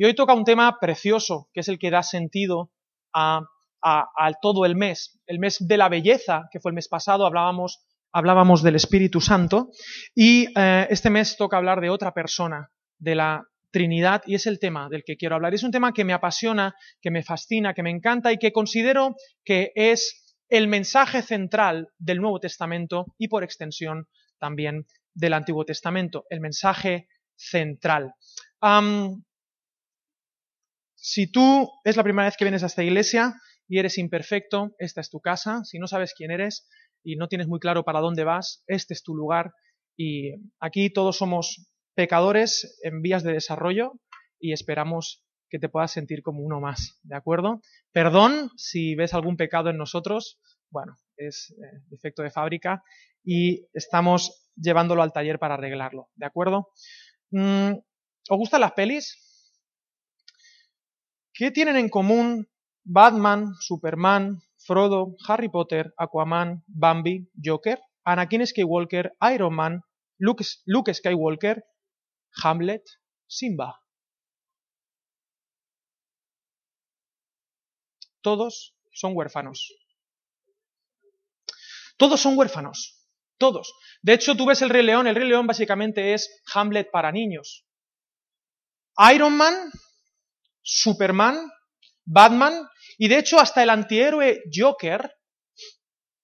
Y hoy toca un tema precioso, que es el que da sentido a, todo el mes. El mes de la belleza, que fue el mes pasado, hablábamos, hablábamos del Espíritu Santo. Y eh, este mes toca hablar de otra persona, de la Trinidad, y es el tema del que quiero hablar. Es un tema que me apasiona, que me fascina, que me encanta y que considero que es el mensaje central del Nuevo Testamento y por extensión también del Antiguo Testamento, el mensaje central. Si tú es la primera vez que vienes a esta iglesia y eres imperfecto, esta es tu casa. Si no sabes quién eres y no tienes muy claro para dónde vas, este es tu lugar. Y aquí todos somos pecadores en vías de desarrollo y esperamos que te puedas sentir como uno más, ¿de acuerdo? Perdón si ves algún pecado en nosotros, bueno, es eh, defecto de fábrica y estamos llevándolo al taller para arreglarlo, ¿de acuerdo? Mm, ¿Os gustan las pelis? ¿Qué tienen en común Batman, Superman, Frodo, Harry Potter, Aquaman, Bambi, Joker, Anakin Skywalker, Iron Man, Luke, Luke Skywalker, Hamlet, Simba? Todos son huérfanos. Todos son huérfanos. Todos. De hecho, tú ves el Rey León, el Rey León básicamente es Hamlet para niños. Iron Man, Superman, Batman, y de hecho hasta el antihéroe Joker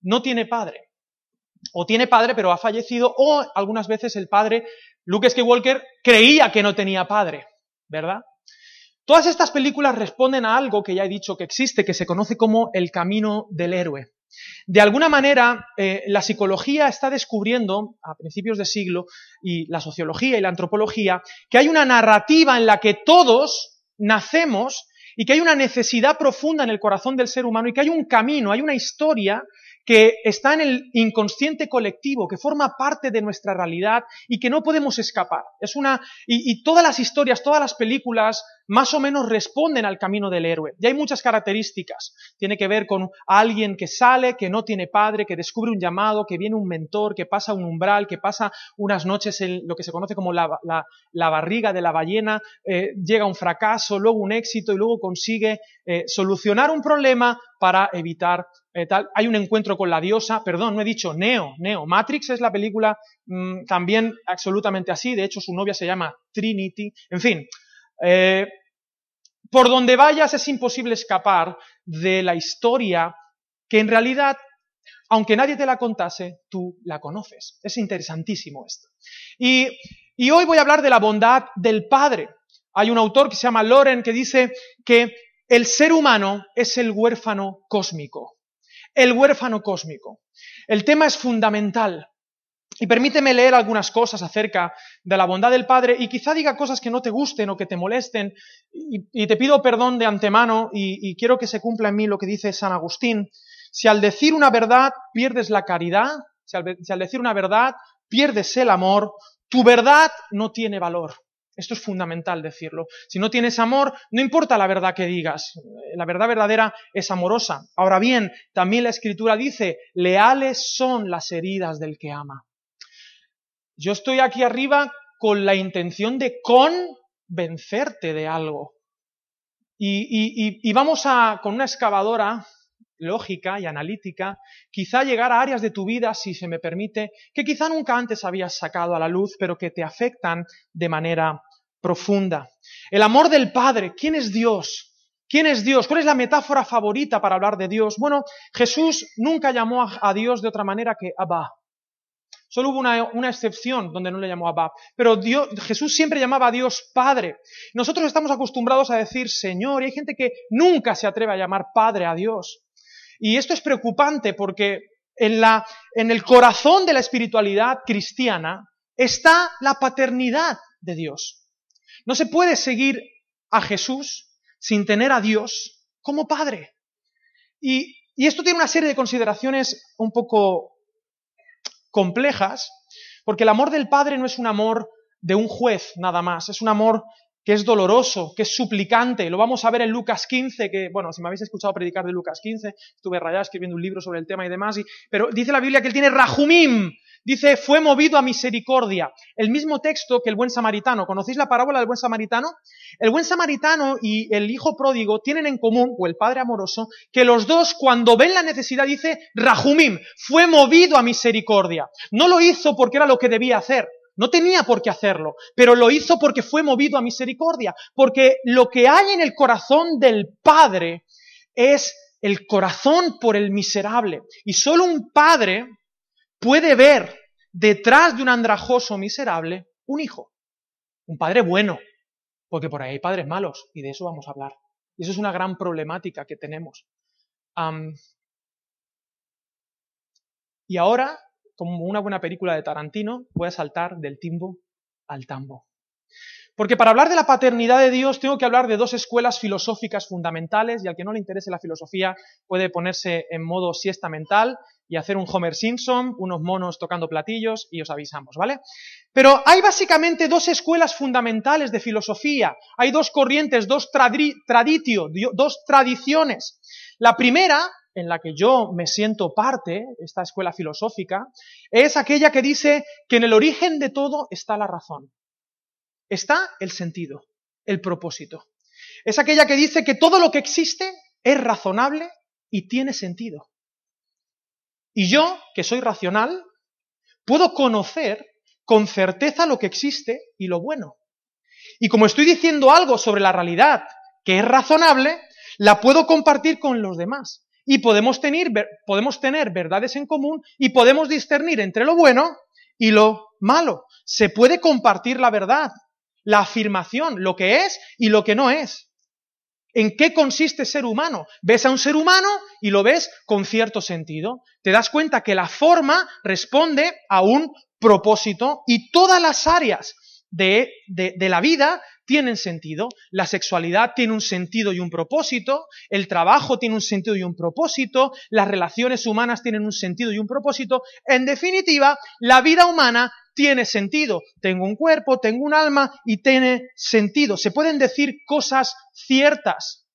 no tiene padre. O tiene padre pero ha fallecido, o algunas veces el padre, Luke Skywalker, creía que no tenía padre, ¿verdad? Todas estas películas responden a algo que ya he dicho que existe, que se conoce como el camino del héroe. De alguna manera, eh, la psicología está descubriendo, a principios de siglo, y la sociología y la antropología, que hay una narrativa en la que todos nacemos y que hay una necesidad profunda en el corazón del ser humano y que hay un camino, hay una historia que está en el inconsciente colectivo, que forma parte de nuestra realidad y que no podemos escapar. Es una, y, todas las historias, todas las películas, más o menos responden al camino del héroe. Y hay muchas características. Tiene que ver con alguien que sale, que no tiene padre, que descubre un llamado, que viene un mentor, que pasa un umbral, que pasa unas noches en lo que se conoce como la, barriga de la ballena, eh, llega un fracaso, luego un éxito y luego consigue eh, solucionar un problema para evitar eh, tal. Hay un encuentro con la diosa, perdón, no he dicho Neo, Neo. Matrix es la película mm, también absolutamente así, de hecho su novia se llama Trinity, en fin. Eh, por donde vayas es imposible escapar de la historia que en realidad, aunque nadie te la contase, tú la conoces. Es interesantísimo esto. Y, y hoy voy a hablar de la bondad del Padre. Hay un autor que se llama Loren que dice que el ser humano es el huérfano cósmico. El huérfano cósmico. El tema es fundamental. Y permíteme leer algunas cosas acerca de la bondad del Padre y quizá diga cosas que no te gusten o que te molesten y, te pido perdón de antemano y, quiero que se cumpla en mí lo que dice San Agustín. Si al decir una verdad pierdes la caridad, si al, si al decir una verdad pierdes el amor, tu verdad no tiene valor. Esto es fundamental decirlo. Si no tienes amor, no importa la verdad que digas. La verdad verdadera es amorosa. Ahora bien, también la escritura dice, leales son las heridas del que ama. Yo estoy aquí arriba con la intención de convencerte de algo. Y, vamos a, con una excavadora lógica y analítica, quizá llegar a áreas de tu vida, si se me permite, que quizá nunca antes habías sacado a la luz, pero que te afectan de manera profunda. El amor del Padre, ¿quién es Dios? ¿Quién es Dios? ¿Cuál es la metáfora favorita para hablar de Dios? Bueno, Jesús nunca llamó a Dios de otra manera que Abba. Solo hubo una, excepción donde no le llamó Abba. Pero Jesús siempre llamaba a Dios Padre. Nosotros estamos acostumbrados a decir Señor y hay gente que nunca se atreve a llamar Padre a Dios. Y esto es preocupante porque en el corazón de la espiritualidad cristiana está la paternidad de Dios. No se puede seguir a Jesús sin tener a Dios como Padre. Y, esto tiene una serie de consideraciones un poco complejas, porque el amor del Padre no es un amor de un juez nada más, es un amor que es doloroso, que es suplicante. Lo vamos a ver en Lucas 15, que, bueno, si me habéis escuchado predicar de Lucas 15, estuve rayado escribiendo un libro sobre el tema y demás, y, pero dice la Biblia que él tiene rajumim, dice, fue movido a misericordia. El mismo texto que el buen samaritano. ¿Conocéis la parábola del buen samaritano? El buen samaritano y el hijo pródigo tienen en común, o el padre amoroso, que los dos cuando ven la necesidad dice, rajumim, fue movido a misericordia. No lo hizo porque era lo que debía hacer. No tenía por qué hacerlo, pero lo hizo porque fue movido a misericordia, porque lo que hay en el corazón del Padre es el corazón por el miserable. Y solo un padre puede ver detrás de un andrajoso miserable un hijo, un padre bueno, porque por ahí hay padres malos, y de eso vamos a hablar. Y eso es una gran problemática que tenemos. y ahora como una buena película de Tarantino, voy a saltar del timbo al tambo. Porque para hablar de la paternidad de Dios tengo que hablar de dos escuelas filosóficas fundamentales y al que no le interese la filosofía puede ponerse en modo siesta mental y hacer un Homer Simpson, unos monos tocando platillos y os avisamos, ¿vale? Pero hay básicamente dos escuelas fundamentales de filosofía, hay dos corrientes, dos traditio, dos tradiciones. La primera en la que yo me siento parte, esta escuela filosófica, es aquella que dice que en el origen de todo está la razón. Está el sentido, el propósito. Es aquella que dice que todo lo que existe es razonable y tiene sentido. Y yo, que soy racional, puedo conocer con certeza lo que existe y lo bueno. Y como estoy diciendo algo sobre la realidad que es razonable, la puedo compartir con los demás y podemos tener, podemos tener verdades en común y podemos discernir entre lo bueno y lo malo. Se puede compartir la verdad, la afirmación, lo que es y lo que no es. ¿En qué consiste ser humano? Ves a un ser humano y lo ves con cierto sentido. Te das cuenta que la forma responde a un propósito y todas las áreas de, de, la vida tienen sentido, la sexualidad tiene un sentido y un propósito, el trabajo tiene un sentido y un propósito, las relaciones humanas tienen un sentido y un propósito. En definitiva, la vida humana tiene sentido. Tengo un cuerpo, tengo un alma y tiene sentido. Se pueden decir cosas ciertas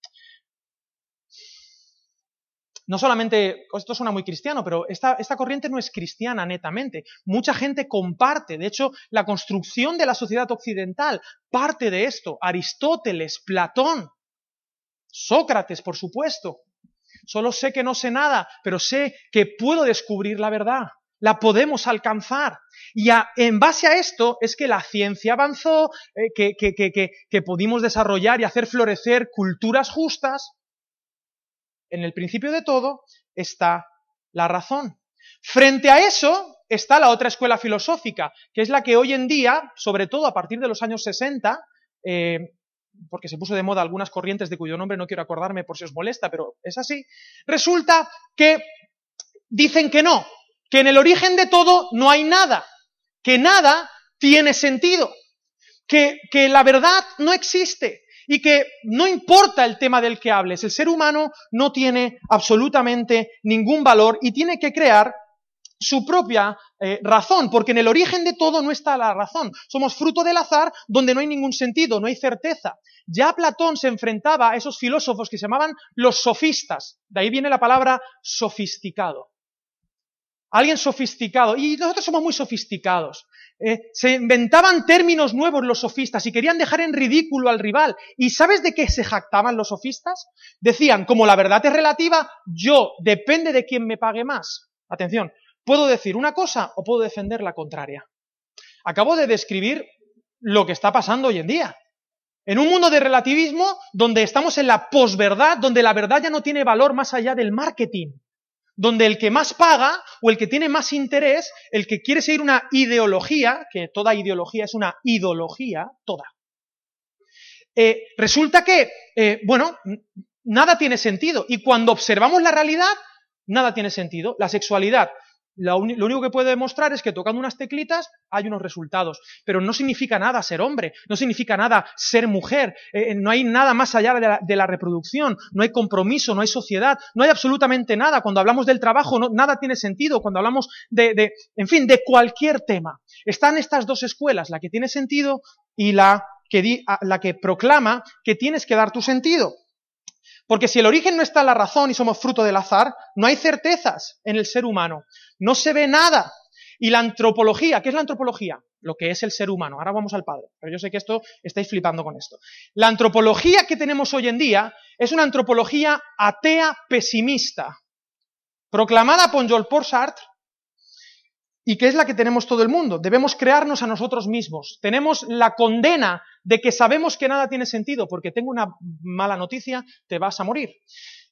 no solamente, esto suena muy cristiano, pero esta, esta, corriente no es cristiana netamente. Mucha gente comparte, de hecho, la construcción de la sociedad occidental parte de esto. Aristóteles, Platón, Sócrates, por supuesto. Solo sé que no sé nada, pero sé que puedo descubrir la verdad. La podemos alcanzar. Y en base a esto es que la ciencia avanzó, eh, que, que, que, que pudimos desarrollar y hacer florecer culturas justas, en el principio de todo está la razón. Frente a eso está la otra escuela filosófica, que es la que hoy en día, sobre todo a partir de los años 60, eh, porque se puso de moda algunas corrientes de cuyo nombre no quiero acordarme por si os molesta, pero es así, resulta que dicen que no, que en el origen de todo no hay nada, que nada tiene sentido, que, que la verdad no existe, y que no importa el tema del que hables, el ser humano no tiene absolutamente ningún valor y tiene que crear su propia eh, razón, porque en el origen de todo no está la razón. Somos fruto del azar donde no hay ningún sentido, no hay certeza. Ya Platón se enfrentaba a esos filósofos que se llamaban los sofistas. De ahí viene la palabra sofisticado. Alguien sofisticado. Y nosotros somos muy sofisticados. Eh, se inventaban términos nuevos los sofistas y querían dejar en ridículo al rival. ¿Y sabes de qué se jactaban los sofistas? Decían, como la verdad es relativa, yo depende de quién me pague más. Atención, puedo decir una cosa o puedo defender la contraria. Acabo de describir lo que está pasando hoy en día. En un mundo de relativismo donde estamos en la posverdad, donde la verdad ya no tiene valor más allá del marketing donde el que más paga o el que tiene más interés, el que quiere seguir una ideología, que toda ideología es una ideología, toda, eh, resulta que, eh, bueno, nada tiene sentido. Y cuando observamos la realidad, nada tiene sentido. La sexualidad lo, único que puede demostrar es que tocando unas teclitas hay unos resultados, pero no significa nada ser hombre, no significa nada ser mujer, eh, eh, no hay nada más allá de la, reproducción, no hay compromiso, no hay sociedad, no hay absolutamente nada. Cuando hablamos del trabajo, nada tiene sentido. Cuando hablamos de, de, en fin, de cualquier tema. Están estas dos escuelas, la que tiene sentido y la que, la que proclama que tienes que dar tu sentido. Porque si el origen no está en la razón y somos fruto del azar, no hay certezas en el ser humano. No se ve nada. Y la antropología, ¿qué es la antropología? Lo que es el ser humano. Ahora vamos al Padre. Pero yo sé que esto estáis flipando con esto. La antropología que tenemos hoy en día es una antropología atea pesimista, proclamada por Jean Paul Sartre y que es la que tenemos todo el mundo. Debemos crearnos a nosotros mismos. Tenemos la condena de que sabemos que nada tiene sentido, porque tengo una mala noticia, te vas a morir.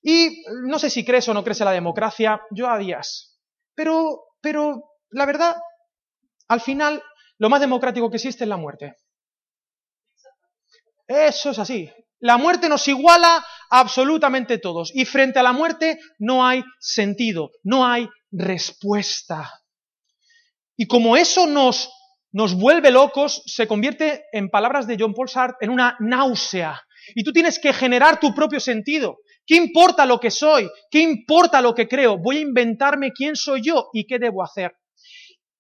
Y no sé si crees o no crees en la democracia, yo a días. Pero, pero, la verdad, al final, lo más democrático que existe es la muerte. Eso es así. La muerte nos iguala absolutamente todos. Y frente a la muerte no hay sentido, no hay respuesta. Y como eso nos, nos vuelve locos, se convierte, en palabras de John Paul Sartre, en una náusea. Y tú tienes que generar tu propio sentido. ¿Qué importa lo que soy? ¿Qué importa lo que creo? Voy a inventarme quién soy yo y qué debo hacer.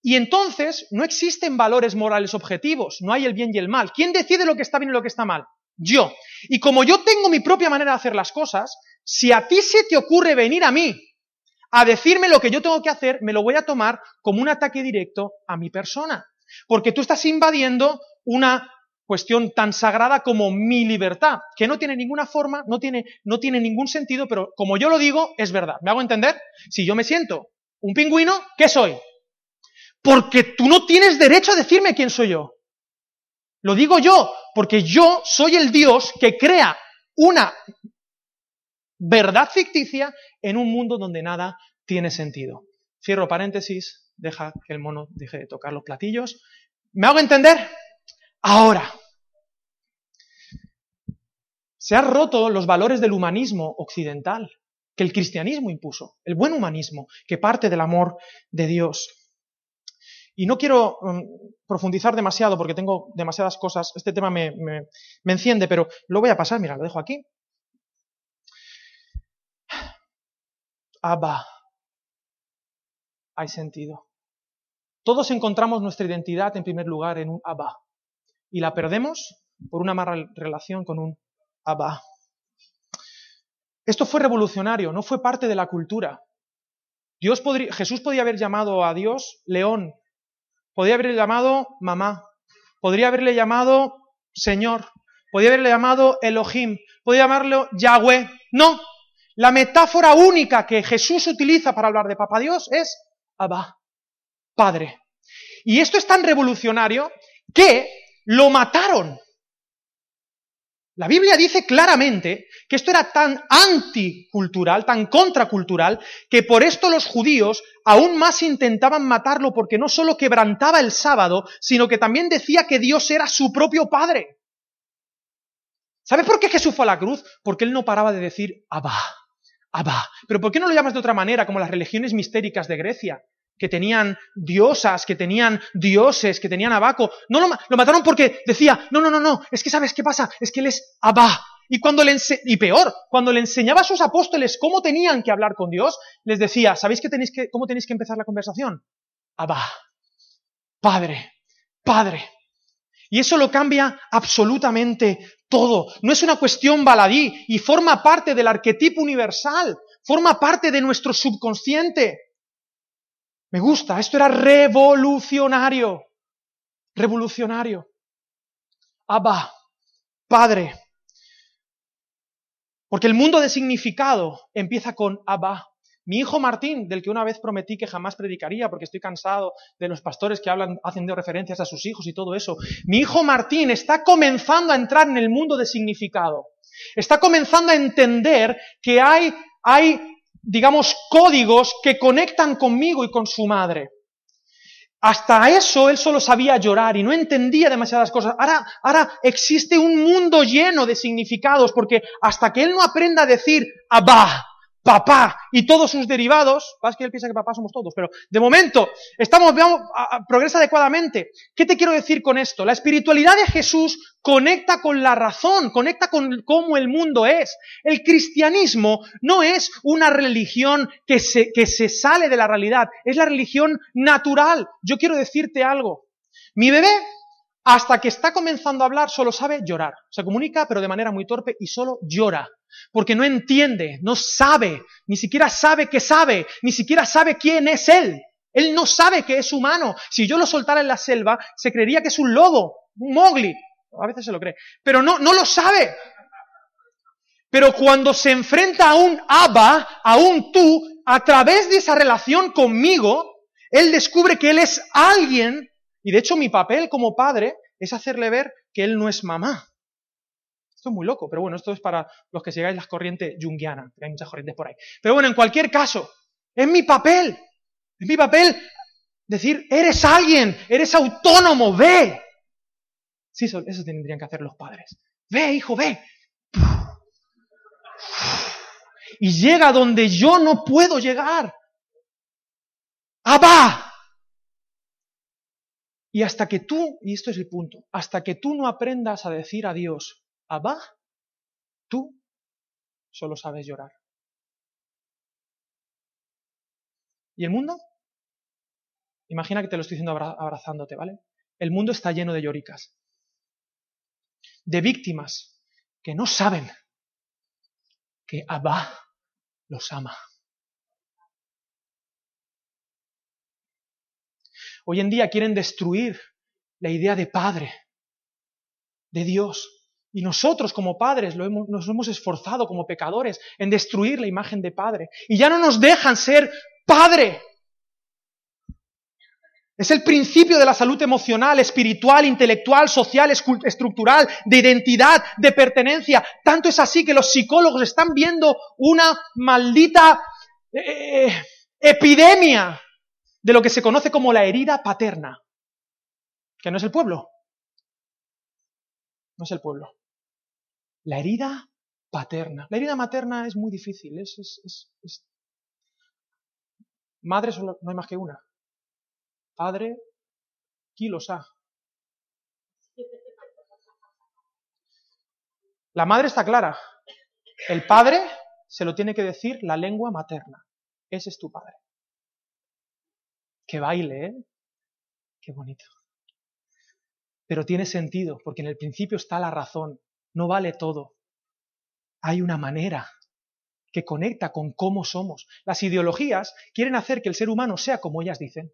Y entonces no existen valores morales objetivos, no hay el bien y el mal. ¿Quién decide lo que está bien y lo que está mal? Yo. Y como yo tengo mi propia manera de hacer las cosas, si a ti se te ocurre venir a mí a decirme lo que yo tengo que hacer, me lo voy a tomar como un ataque directo a mi persona. Porque tú estás invadiendo una cuestión tan sagrada como mi libertad, que no tiene ninguna forma, no tiene, no tiene ningún sentido, pero como yo lo digo, es verdad. ¿Me hago entender? Si yo me siento un pingüino, ¿qué soy? Porque tú no tienes derecho a decirme quién soy yo. Lo digo yo, porque yo soy el Dios que crea una verdad ficticia en un mundo donde nada tiene sentido. Cierro paréntesis, deja que el mono deje de tocar los platillos. ¿Me hago entender? Ahora, se han roto los valores del humanismo occidental que el cristianismo impuso, el buen humanismo, que parte del amor de Dios. Y no quiero um, profundizar demasiado porque tengo demasiadas cosas, este tema me, me enciende, pero lo voy a pasar, mira, lo dejo aquí. Abba, hay sentido. Todos encontramos nuestra identidad en primer lugar en un Abba y la perdemos por una mala relación con un Abba. Esto fue revolucionario, no fue parte de la cultura. Dios podría, Jesús podía haber llamado a Dios león, podría haberle llamado mamá, podría haberle llamado Señor, podría haberle llamado Elohim, podría llamarlo Yahweh. No, la metáfora única que Jesús utiliza para hablar de Papá Dios es Abba, Padre. Y esto es tan revolucionario que lo mataron. La Biblia dice claramente que esto era tan anticultural, tan contracultural, que por esto los judíos aún más intentaban matarlo porque no solo quebrantaba el sábado, sino que también decía que Dios era su propio Padre. ¿Sabes por qué Jesús fue a la cruz? Porque él no paraba de decir Abba. Abba. Pero ¿por qué no lo llamas de otra manera, como las religiones mistéricas de Grecia? Que tenían diosas, que tenían dioses, que tenían abaco. No lo, lo mataron porque decía, no, no, no, no, es que ¿sabes qué pasa? Es que él es Abba. Y cuando le y peor, cuando le enseñaba a sus apóstoles cómo tenían que hablar con Dios, les decía, ¿sabéis que tenéis que, cómo tenéis que empezar la conversación? Abba. Padre. Padre. Y eso lo cambia absolutamente todo. No es una cuestión baladí y forma parte del arquetipo universal, forma parte de nuestro subconsciente. Me gusta, esto era revolucionario. Revolucionario. Abba, Padre. Porque el mundo de significado empieza con Abba, mi hijo Martín, del que una vez prometí que jamás predicaría porque estoy cansado de los pastores que hablan haciendo referencias a sus hijos y todo eso. Mi hijo Martín está comenzando a entrar en el mundo de significado. Está comenzando a entender que hay, hay, digamos, códigos que conectan conmigo y con su madre. Hasta eso él solo sabía llorar y no entendía demasiadas cosas. Ahora, ahora existe un mundo lleno de significados porque hasta que él no aprenda a decir Abba, papá y todos sus derivados, es que él piensa que papá somos todos, pero de momento estamos, veamos, progresa adecuadamente. ¿Qué te quiero decir con esto? La espiritualidad de Jesús conecta con la razón, conecta con cómo el mundo es. El cristianismo no es una religión que se, que se sale de la realidad, es la religión natural. Yo quiero decirte algo. Mi bebé hasta que está comenzando a hablar, solo sabe llorar. Se comunica, pero de manera muy torpe y solo llora. Porque no entiende, no sabe, ni siquiera sabe que sabe, ni siquiera sabe quién es él. Él no sabe que es humano. Si yo lo soltara en la selva, se creería que es un lobo, un mogli. A veces se lo cree. Pero no, no lo sabe. Pero cuando se enfrenta a un Abba, a un tú, a través de esa relación conmigo, él descubre que él es alguien, y de hecho mi papel como padre es hacerle ver que él no es mamá. Esto es muy loco, pero bueno, esto es para los que sigáis las corrientes junguianas, que hay muchas corrientes por ahí. Pero bueno, en cualquier caso, es mi papel, es mi papel decir, eres alguien, eres autónomo, ve. Sí, eso, eso tendrían que hacer los padres. Ve, hijo, ve. Y llega donde yo no puedo llegar. ¡Abba! Y hasta que tú, y esto es el punto, hasta que tú no aprendas a decir a Dios, Abba, tú solo sabes llorar. ¿Y el mundo? Imagina que te lo estoy diciendo abrazándote, ¿vale? El mundo está lleno de lloricas, de víctimas que no saben que Abba los ama. Hoy en día quieren destruir la idea de padre, de Dios. Y nosotros como padres nos hemos esforzado como pecadores en destruir la imagen de padre. Y ya no nos dejan ser padre. Es el principio de la salud emocional, espiritual, intelectual, social, estructural, de identidad, de pertenencia. Tanto es así que los psicólogos están viendo una maldita eh, eh, epidemia de lo que se conoce como la herida paterna, que no es el pueblo. No es el pueblo. La herida paterna. La herida materna es muy difícil. Es, es, es, Madre solo, no hay más que una. Padre, ha? La madre está clara. El padre se lo tiene que decir la lengua materna. Ese es tu padre. Qué baile, ¿eh? Qué bonito. Pero tiene sentido, porque en el principio está la razón. No vale todo. Hay una manera que conecta con cómo somos. Las ideologías quieren hacer que el ser humano sea como ellas dicen.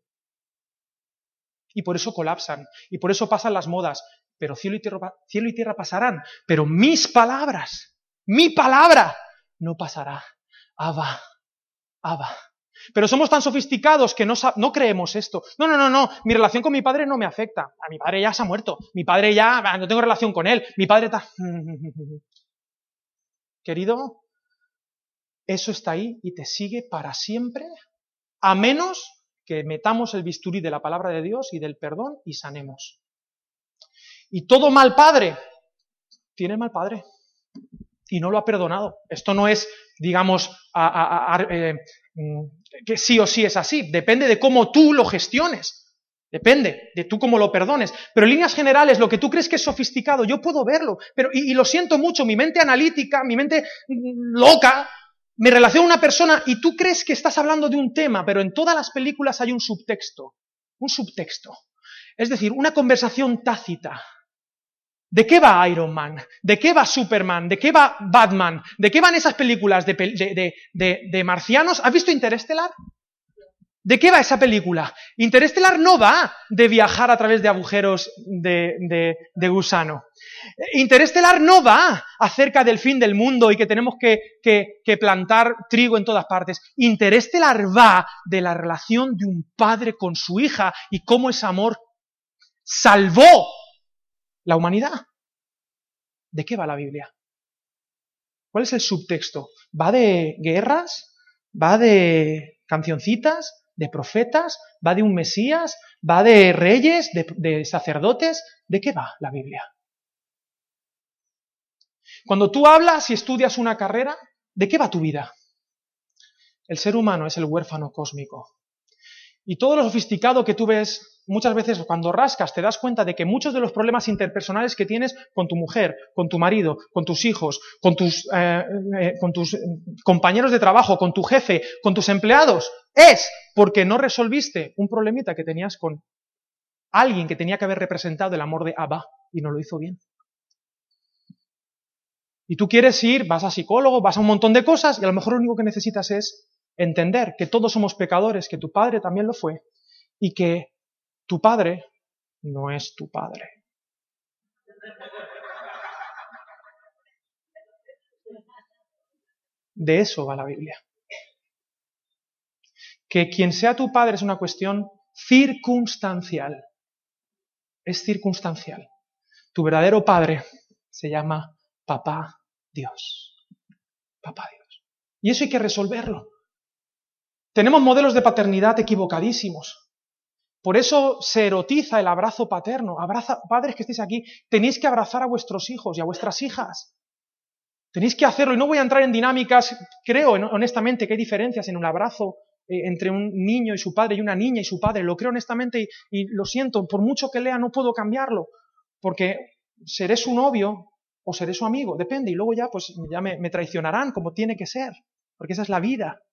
Y por eso colapsan, y por eso pasan las modas. Pero cielo y tierra, pasarán, pero mis palabras, mi palabra, no pasará. Abba, Abba. Pero somos tan sofisticados que no, no, creemos esto. No, no, no, no. Mi relación con mi padre no me afecta. A mi padre ya se ha muerto. Mi padre ya, no tengo relación con él. Mi padre está... Querido, eso está ahí y te sigue para siempre, a menos que metamos el bisturí de la palabra de Dios y del perdón y sanemos. Y todo mal padre tiene mal padre y no lo ha perdonado. Esto no es, digamos, eh, mm, que sí o sí es así. Depende de cómo tú lo gestiones. Depende de tú cómo lo perdones. Pero en líneas generales, lo que tú crees que es sofisticado, yo puedo verlo. Pero, y, lo siento mucho, mi mente analítica, mi mente mm, loca, me relaciona a una persona y tú crees que estás hablando de un tema, pero en todas las películas hay un subtexto. Un subtexto. Es decir, una conversación tácita. ¿De qué va Iron Man? ¿De qué va Superman? ¿De qué va Batman? ¿De qué van esas películas de, de, marcianos? ¿Has visto Interestelar? ¿De qué va esa película? Interestelar no va de viajar a través de agujeros de, gusano. Interestelar no va acerca del fin del mundo y que tenemos que, que, plantar trigo en todas partes. Interestelar va de la relación de un padre con su hija y cómo ese amor salvó la humanidad. ¿De qué va la Biblia? ¿Cuál es el subtexto? ¿Va de guerras? ¿Va de cancioncitas? ¿De profetas? ¿Va de un Mesías? ¿Va de reyes? ¿De, sacerdotes? ¿De qué va la Biblia? Cuando tú hablas y estudias una carrera, ¿de qué va tu vida? El ser humano es el huérfano cósmico. Y todo lo sofisticado que tú ves, muchas veces cuando rascas te das cuenta de que muchos de los problemas interpersonales que tienes con tu mujer, con tu marido, con tus hijos, con tus, eh, eh, con tus compañeros de trabajo, con tu jefe, con tus empleados, es porque no resolviste un problemita que tenías con alguien que tenía que haber representado el amor de Abba y no lo hizo bien. Y tú quieres ir, vas a psicólogo, vas a un montón de cosas y a lo mejor lo único que necesitas es entender que todos somos pecadores, que tu padre también lo fue y que tu padre no es tu padre. De eso va la Biblia. Que quien sea tu padre es una cuestión circunstancial. Es circunstancial. Tu verdadero padre se llama papá Dios. Papá Dios. Y eso hay que resolverlo. Tenemos modelos de paternidad equivocadísimos. Por eso se erotiza el abrazo paterno. Abraza, padres que estéis aquí, tenéis que abrazar a vuestros hijos y a vuestras hijas. Tenéis que hacerlo y no voy a entrar en dinámicas, creo honestamente que hay diferencias en un abrazo eh, entre un niño y su padre y una niña y su padre, lo creo honestamente y, lo siento, por mucho que lea no puedo cambiarlo, porque seré su novio o seré su amigo, depende, y luego ya pues ya me, me traicionarán como tiene que ser, porque esa es la vida.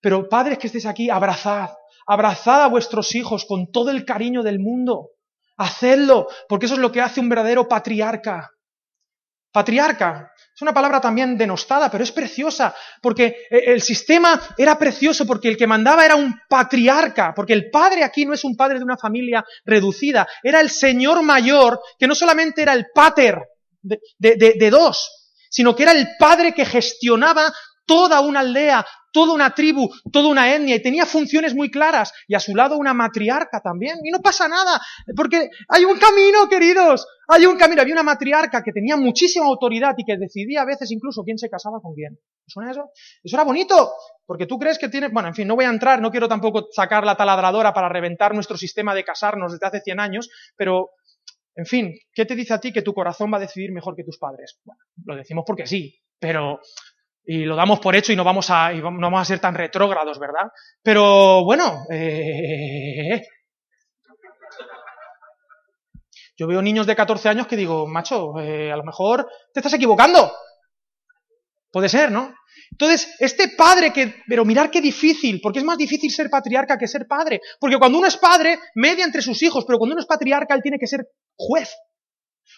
Pero padres que estéis aquí, abrazad, abrazad a vuestros hijos con todo el cariño del mundo, hacedlo, porque eso es lo que hace un verdadero patriarca. Patriarca, es una palabra también denostada, pero es preciosa, porque eh, el sistema era precioso, porque el que mandaba era un patriarca, porque el padre aquí no es un padre de una familia reducida, era el señor mayor, que no solamente era el pater de, de dos, sino que era el padre que gestionaba toda una aldea, toda una tribu, toda una etnia, y tenía funciones muy claras, y a su lado una matriarca también, y no pasa nada, porque hay un camino, queridos, hay un camino, había una matriarca que tenía muchísima autoridad y que decidía a veces incluso quién se casaba con quién. ¿Suena eso? Eso era bonito, porque tú crees que tiene, bueno, en fin, no voy a entrar, no quiero tampoco sacar la taladradora para reventar nuestro sistema de casarnos desde hace 100 años, pero en fin, ¿qué te dice a ti que tu corazón va a decidir mejor que tus padres? Bueno, lo decimos porque sí, pero y lo damos por hecho y no vamos a, no vamos a ser tan retrógrados, ¿verdad? Pero bueno, eh, yo veo niños de 14 años que digo, macho, eh, a lo mejor te estás equivocando. Puede ser, ¿no? Entonces, este padre que, pero mirar qué difícil, porque es más difícil ser patriarca que ser padre. Porque cuando uno es padre, media entre sus hijos, pero cuando uno es patriarca, él tiene que ser juez.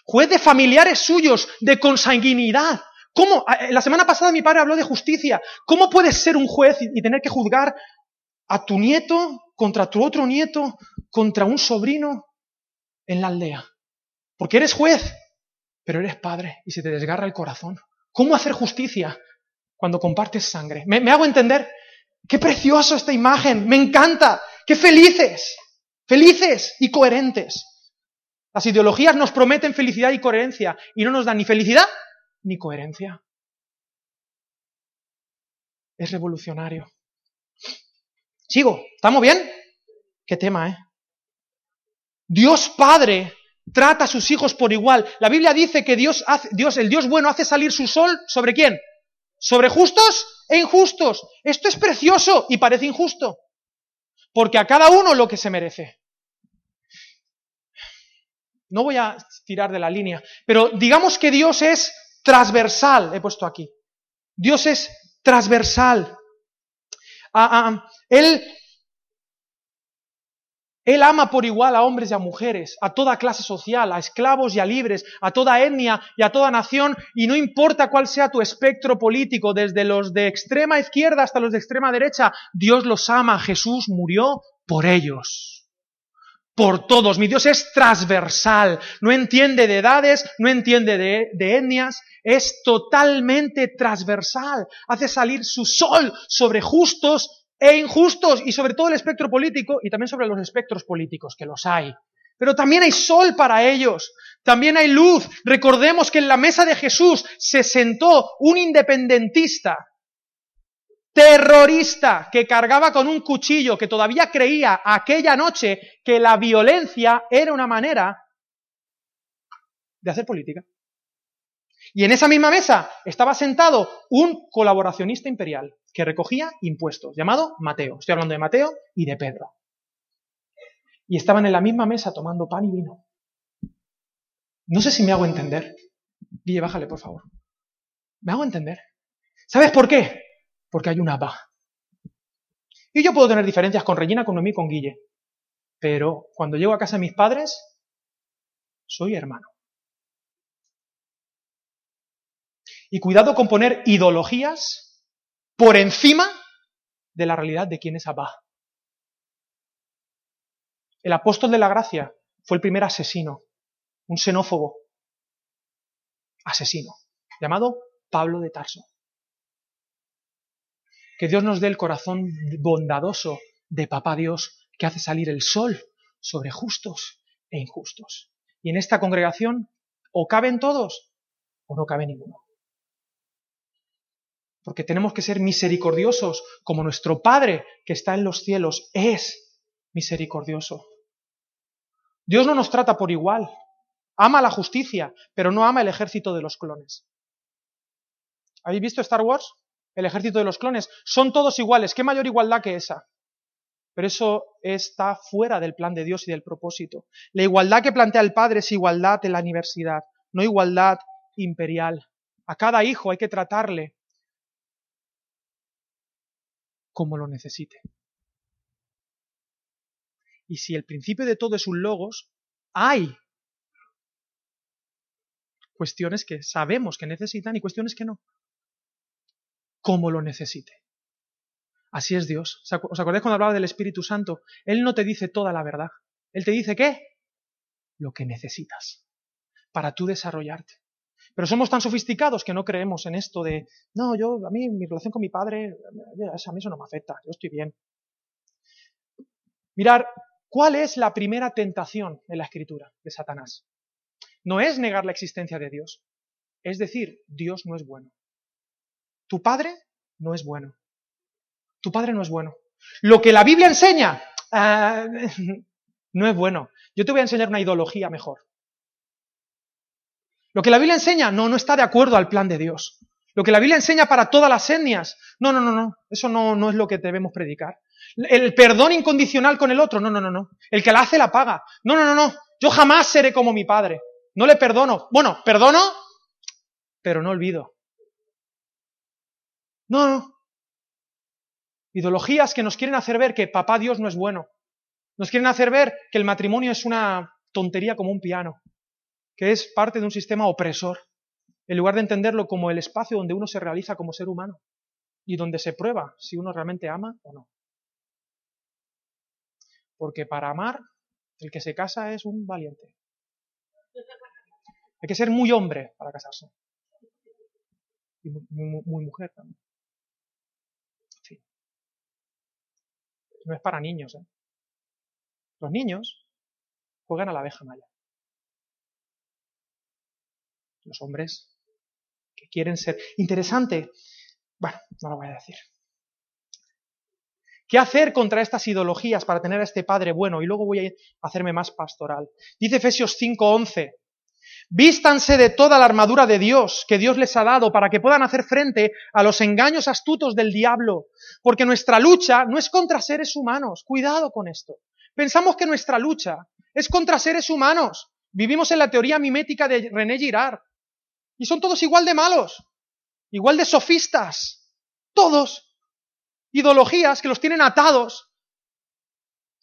Juez de familiares suyos, de consanguinidad. ¿Cómo? Ah, eh, la semana pasada mi padre habló de justicia. ¿Cómo puedes ser un juez y tener que juzgar a tu nieto contra tu otro nieto, contra un sobrino en la aldea? Porque eres juez, pero eres padre y se te desgarra el corazón. ¿Cómo hacer justicia cuando compartes sangre? ¿Me, me hago entender? ¡Qué precioso esta imagen! ¡Me encanta! ¡Qué felices! Felices y coherentes. Las ideologías nos prometen felicidad y coherencia y no nos dan ni felicidad ni coherencia. Es revolucionario. Sigo, ¿estamos bien? Qué tema, ¿eh? Dios Padre trata a sus hijos por igual. La Biblia dice que Dios, hace, Dios, el Dios bueno hace salir su sol sobre quién? Sobre justos e injustos. Esto es precioso y parece injusto. Porque a cada uno lo que se merece. No voy a tirar de la línea, pero digamos que Dios es transversal, he puesto aquí. Dios es transversal. Ah, ah, él, él ama por igual a hombres y a mujeres, a toda clase social, a esclavos y a libres, a toda etnia y a toda nación, y no importa cuál sea tu espectro político, desde los de extrema izquierda hasta los de extrema derecha, Dios los ama, Jesús murió por ellos por todos. Mi Dios es transversal, no entiende de edades, no entiende de, etnias, es totalmente transversal. Hace salir su sol sobre justos e injustos y sobre todo el espectro político y también sobre los espectros políticos, que los hay. Pero también hay sol para ellos, también hay luz. Recordemos que en la mesa de Jesús se sentó un independentista terrorista que cargaba con un cuchillo, que todavía creía aquella noche que la violencia era una manera de hacer política. Y en esa misma mesa estaba sentado un colaboracionista imperial que recogía impuestos, llamado Mateo. Estoy hablando de Mateo y de Pedro. Y estaban en la misma mesa tomando pan y vino. No sé si me hago entender. Guille, bájale, por favor. ¿Me hago entender? ¿Sabes por qué? Porque hay una Abba. Y yo puedo tener diferencias con Regina, con Noemí, con Guille. pero cuando llego a casa de mis padres, soy hermano. Y cuidado con poner ideologías por encima de la realidad de quién es Abba. El apóstol de la gracia fue el primer asesino, un xenófobo, asesino, llamado Pablo de Tarso. Que Dios nos dé el corazón bondadoso de Papá Dios que hace salir el sol sobre justos e injustos. Y en esta congregación o caben todos o no cabe ninguno. Porque tenemos que ser misericordiosos como nuestro Padre que está en los cielos es misericordioso. Dios no nos trata por igual. Ama la justicia, pero no ama el ejército de los clones. ¿Habéis visto Star Wars? El ejército de los clones. Son todos iguales. ¿Qué mayor igualdad que esa? Pero eso está fuera del plan de Dios y del propósito. La igualdad que plantea el Padre es igualdad en la universidad, no igualdad imperial. A cada hijo hay que tratarle como lo necesite. Y si el principio de todo es un logos, hay cuestiones que sabemos que necesitan y cuestiones que no. Como lo necesite. Así es Dios. ¿Os acordáis cuando hablaba del Espíritu Santo? Él no te dice toda la verdad. Él te dice qué? Lo que necesitas para tú desarrollarte. Pero somos tan sofisticados que no creemos en esto de, no, yo, a mí, mi relación con mi padre, a mí eso no me afecta, yo estoy bien. Mirar, ¿Cuál es la primera tentación en la escritura de Satanás? No es negar la existencia de Dios, es decir, Dios no es bueno. Tu padre no es bueno. Tu padre no es bueno. Lo que la Biblia enseña ah, no es bueno. Yo te voy a enseñar una ideología mejor. Lo que la Biblia enseña no, no está de acuerdo al plan de Dios. Lo que la Biblia enseña para todas las etnias, no, no, no, no, eso no, no es lo que debemos predicar. El perdón incondicional con el otro. No, no, no, no. El que la hace la paga. No, no, no, no. Yo jamás seré como mi padre. No le perdono. Bueno, perdono, pero no olvido. No, no. Ideologías que nos quieren hacer ver que papá Dios no es bueno. Nos quieren hacer ver que el matrimonio es una tontería como un piano, que es parte de un sistema opresor, en lugar de entenderlo como el espacio donde uno se realiza como ser humano y donde se prueba si uno realmente ama o no. Porque para amar, el que se casa es un valiente. Hay que ser muy hombre para casarse. Y muy, mujer también. Sí. No es para niños, ¿eh? Los niños juegan a la abeja maya. Los hombres que quieren ser. Interesante. Bueno, no lo voy a decir. ¿Qué hacer contra estas ideologías para tener a este Padre bueno? Y luego voy a hacerme más pastoral. Dice Efesios 5:11, vístanse de toda la armadura de Dios que Dios les ha dado para que puedan hacer frente a los engaños astutos del diablo, porque nuestra lucha no es contra seres humanos. Cuidado con esto. Pensamos que nuestra lucha es contra seres humanos. Vivimos en la teoría mimética de René Girard. Y son todos igual de malos, igual de sofistas. Todos ideologías que los tienen atados,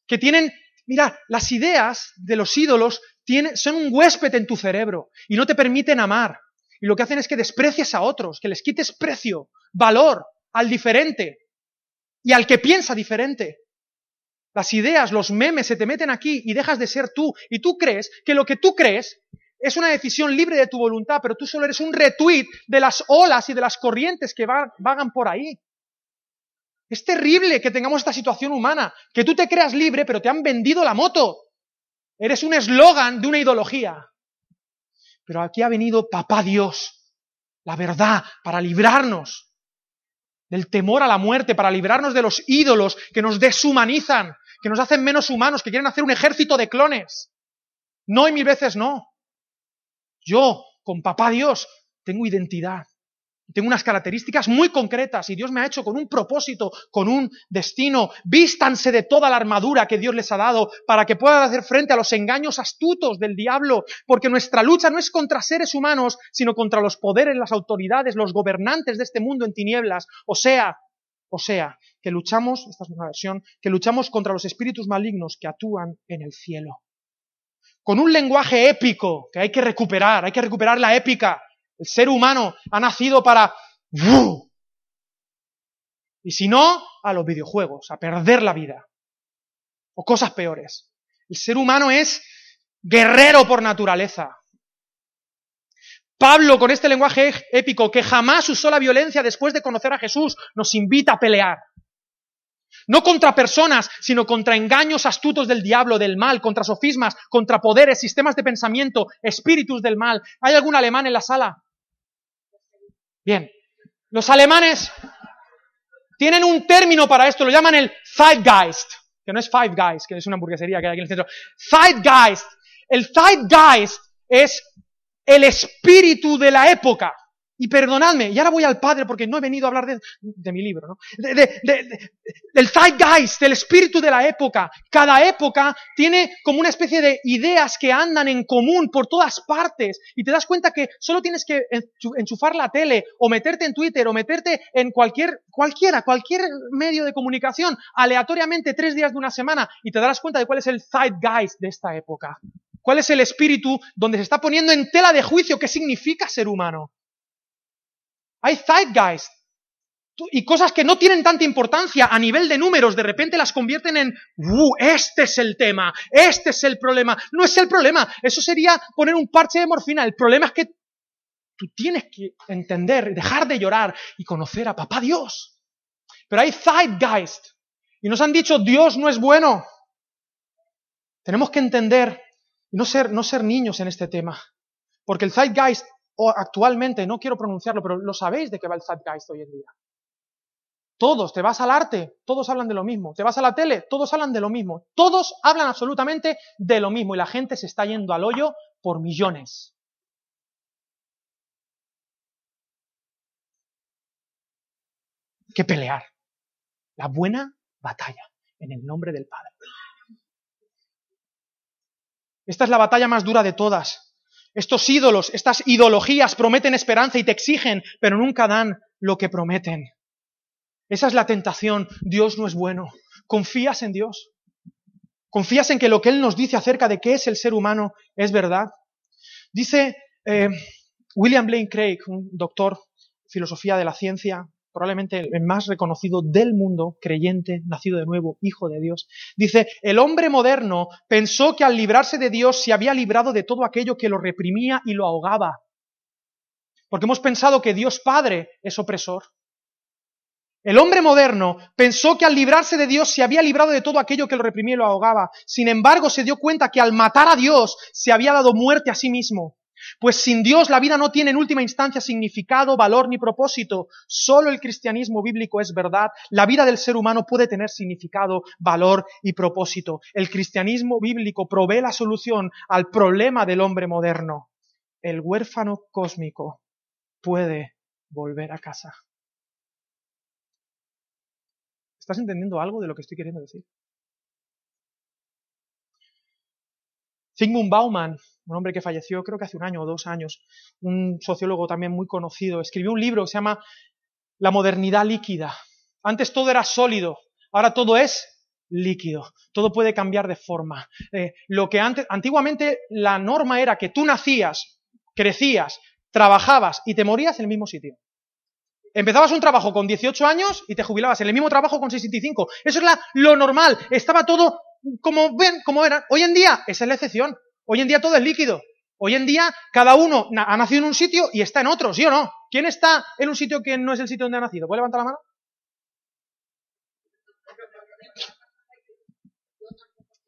que tienen, mira, las ideas de los ídolos son un huésped en tu cerebro y no te permiten amar. Y lo que hacen es que desprecias a otros, que les quites precio, valor al diferente y al que piensa diferente. Las ideas, los memes se te meten aquí y dejas de ser tú. Y tú crees que lo que tú crees es una decisión libre de tu voluntad, pero tú solo eres un retweet de las olas y de las corrientes que vagan por ahí. Es terrible que tengamos esta situación humana, que tú te creas libre, pero te han vendido la moto. Eres un eslogan de una ideología. Pero aquí ha venido Papá Dios, la verdad, para librarnos del temor a la muerte, para librarnos de los ídolos que nos deshumanizan, que nos hacen menos humanos, que quieren hacer un ejército de clones. No y mil veces no. Yo, con Papá Dios, tengo identidad. Tengo unas características muy concretas y Dios me ha hecho con un propósito, con un destino. Vístanse de toda la armadura que Dios les ha dado para que puedan hacer frente a los engaños astutos del diablo, porque nuestra lucha no es contra seres humanos, sino contra los poderes, las autoridades, los gobernantes de este mundo en tinieblas. O sea, o sea, que luchamos, esta es una versión, que luchamos contra los espíritus malignos que actúan en el cielo. Con un lenguaje épico que hay que recuperar, hay que recuperar la épica. El ser humano ha nacido para... Y si no, a los videojuegos, a perder la vida. O cosas peores. El ser humano es guerrero por naturaleza. Pablo, con este lenguaje épico, que jamás usó la violencia después de conocer a Jesús, nos invita a pelear. No contra personas, sino contra engaños astutos del diablo, del mal, contra sofismas, contra poderes, sistemas de pensamiento, espíritus del mal. ¿Hay algún alemán en la sala? Bien. Los alemanes tienen un término para esto, lo llaman el Zeitgeist, que no es Five Guys, que es una hamburguesería que hay aquí en el centro. Zeitgeist. El Zeitgeist es el espíritu de la época. Y perdonadme, y ahora voy al Padre porque no he venido a hablar de, mi libro, ¿no? del zeitgeist, del espíritu de la época. Cada época tiene como una especie de ideas que andan en común por todas partes. Y te das cuenta que solo tienes que enchufar la tele, o meterte en Twitter, o meterte en cualquier, cualquiera, cualquier medio de comunicación, aleatoriamente tres días de una semana, y te darás cuenta de cuál es el zeitgeist de esta época. ¿Cuál es el espíritu donde se está poniendo en tela de juicio qué significa ser humano? Hay zeitgeist. Y cosas que no tienen tanta importancia a nivel de números, de repente las convierten en, ¡uh! Este es el tema, este es el problema. No es el problema, eso sería poner un parche de morfina. El problema es que tú tienes que entender, dejar de llorar y conocer a Papá Dios. Pero hay zeitgeist. Y nos han dicho, Dios no es bueno. Tenemos que entender y no ser, no ser niños en este tema. Porque el Zeitgeist, o actualmente, no quiero pronunciarlo, pero lo sabéis de qué va el Zeitgeist hoy en día. Todos, te vas al arte, todos hablan de lo mismo. Te vas a la tele, todos hablan de lo mismo. Todos hablan absolutamente de lo mismo y la gente se está yendo al hoyo por millones. que pelear. La buena batalla en el nombre del Padre. Esta es la batalla más dura de todas. Estos ídolos, estas ideologías prometen esperanza y te exigen, pero nunca dan lo que prometen. Esa es la tentación. Dios no es bueno. Confías en Dios. Confías en que lo que Él nos dice acerca de qué es el ser humano es verdad. Dice eh, William Blaine Craig, un doctor filosofía de la ciencia, probablemente el más reconocido del mundo, creyente, nacido de nuevo, hijo de Dios, dice, el hombre moderno pensó que al librarse de Dios se había librado de todo aquello que lo reprimía y lo ahogaba. Porque hemos pensado que Dios Padre es opresor. El hombre moderno pensó que al librarse de Dios se había librado de todo aquello que lo reprimía y lo ahogaba. Sin embargo, se dio cuenta que al matar a Dios se había dado muerte a sí mismo. Pues sin Dios la vida no tiene en última instancia significado, valor ni propósito. Solo el cristianismo bíblico es verdad. La vida del ser humano puede tener significado, valor y propósito. El cristianismo bíblico provee la solución al problema del hombre moderno. El huérfano cósmico puede volver a casa. ¿Estás entendiendo algo de lo que estoy queriendo decir? Zygmunt Bauman, un hombre que falleció creo que hace un año o dos años, un sociólogo también muy conocido, escribió un libro que se llama La modernidad líquida. Antes todo era sólido, ahora todo es líquido, todo puede cambiar de forma. Eh, lo que antes, antiguamente la norma era que tú nacías, crecías, trabajabas y te morías en el mismo sitio. Empezabas un trabajo con 18 años y te jubilabas en el mismo trabajo con 65. Eso es lo normal. Estaba todo como ven, como era. Hoy en día, esa es la excepción. Hoy en día todo es líquido. Hoy en día cada uno ha nacido en un sitio y está en otro, ¿sí o no? ¿Quién está en un sitio que no es el sitio donde ha nacido? ¿Puede levantar la mano?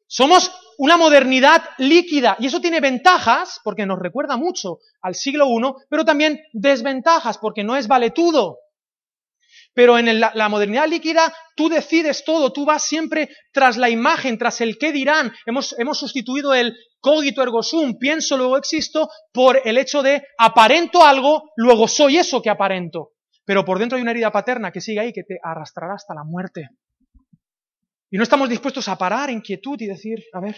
Somos una modernidad líquida y eso tiene ventajas porque nos recuerda mucho al siglo I, pero también desventajas porque no es valetudo. Pero en la, modernidad líquida tú decides todo, tú vas siempre tras la imagen, tras el qué dirán. Hemos, hemos sustituido el cogito ergo sum, pienso, luego existo, por el hecho de aparento algo, luego soy eso que aparento. Pero por dentro hay una herida paterna que sigue ahí, que te arrastrará hasta la muerte. Y no estamos dispuestos a parar en quietud y decir, a ver,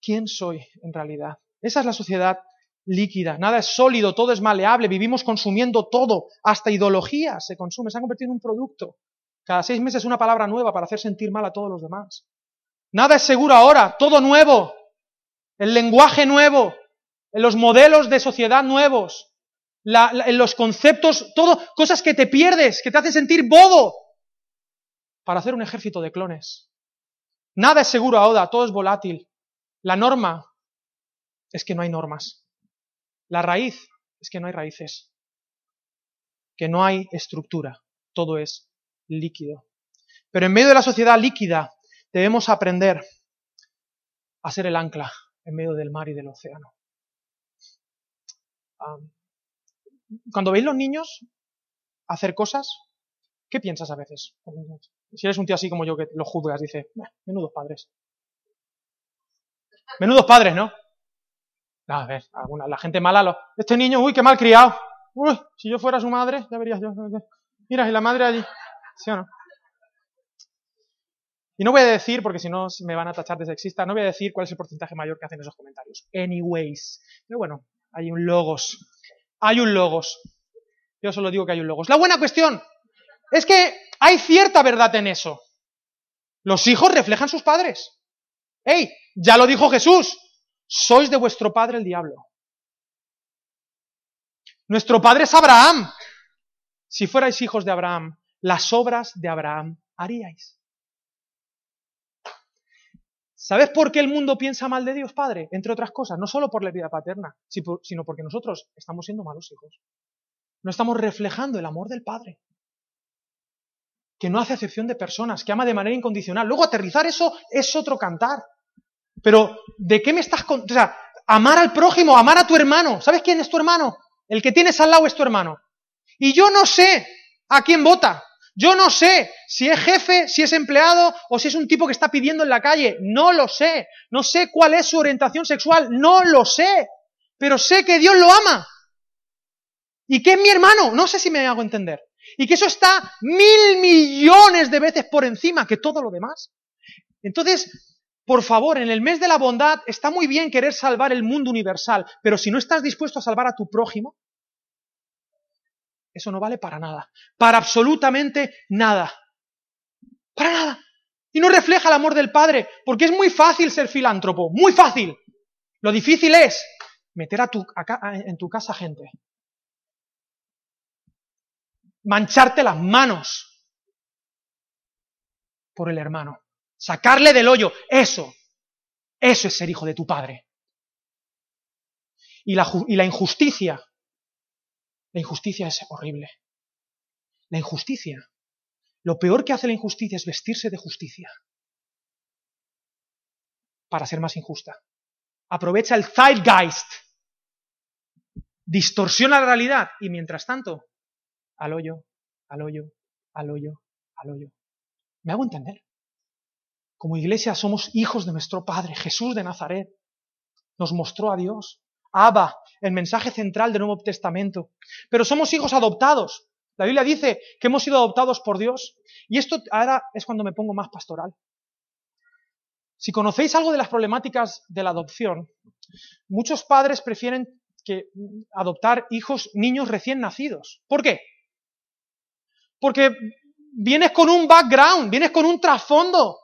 ¿quién soy en realidad? Esa es la sociedad líquida, nada es sólido, todo es maleable, vivimos consumiendo todo, hasta ideología se consume, se ha convertido en un producto. Cada seis meses una palabra nueva para hacer sentir mal a todos los demás. Nada es seguro ahora, todo nuevo. El lenguaje nuevo, los modelos de sociedad nuevos, los conceptos, todo, cosas que te pierdes, que te hacen sentir bobo, para hacer un ejército de clones. Nada es seguro ahora, todo es volátil. La norma es que no hay normas. La raíz es que no hay raíces. Que no hay estructura. Todo es líquido. Pero en medio de la sociedad líquida debemos aprender a ser el ancla en medio del mar y del océano. cuando veis los niños hacer cosas, ¿qué piensas a veces? Si eres un tío así como yo que lo juzgas, dice, menudos padres. Menudos padres, ¿no? A ver, la gente mala, lo, este niño, uy, qué mal criado. Uy, si yo fuera su madre, ya verías yo. Mira, y la madre allí. ¿Sí o no? Y no voy a decir, porque si no me van a tachar de sexista, no voy a decir cuál es el porcentaje mayor que hacen esos comentarios. Anyways. Pero bueno, hay un logos. Hay un logos. Yo solo digo que hay un logos. La buena cuestión es que hay cierta verdad en eso. Los hijos reflejan sus padres. ¡Ey! Ya lo dijo Jesús. Sois de vuestro padre el diablo. Nuestro padre es Abraham. Si fuerais hijos de Abraham, las obras de Abraham haríais. ¿Sabes por qué el mundo piensa mal de Dios Padre? Entre otras cosas, no solo por la vida paterna, sino porque nosotros estamos siendo malos hijos. No estamos reflejando el amor del Padre, que no hace excepción de personas, que ama de manera incondicional. Luego aterrizar eso es otro cantar. Pero, ¿de qué me estás contando? O sea, amar al prójimo, amar a tu hermano. ¿Sabes quién es tu hermano? El que tienes al lado es tu hermano. Y yo no sé a quién vota. Yo no sé si es jefe, si es empleado o si es un tipo que está pidiendo en la calle. No lo sé. No sé cuál es su orientación sexual. No lo sé. Pero sé que Dios lo ama. Y que es mi hermano. No sé si me hago entender. Y que eso está mil millones de veces por encima que todo lo demás. Entonces, por favor, en el mes de la bondad está muy bien querer salvar el mundo universal, pero si no estás dispuesto a salvar a tu prójimo, eso no vale para nada. Para absolutamente nada. Para nada. Y no refleja el amor del Padre, porque es muy fácil ser filántropo, muy fácil. Lo difícil es meter a tu, en tu casa gente. Mancharte las manos por el hermano. Sacarle del hoyo. Eso. Eso es ser hijo de tu padre. Y la, y la injusticia. La injusticia es horrible. La injusticia. Lo peor que hace la injusticia es vestirse de justicia. Para ser más injusta. Aprovecha el zeitgeist. Distorsiona la realidad. Y mientras tanto, al hoyo, al hoyo, al hoyo, al hoyo. ¿Me hago entender? Como iglesia somos hijos de nuestro Padre, Jesús de Nazaret. Nos mostró a Dios. Abba, el mensaje central del Nuevo Testamento. Pero somos hijos adoptados. La Biblia dice que hemos sido adoptados por Dios. Y esto ahora es cuando me pongo más pastoral. Si conocéis algo de las problemáticas de la adopción, muchos padres prefieren que adoptar hijos, niños recién nacidos. ¿Por qué? Porque vienes con un background, vienes con un trasfondo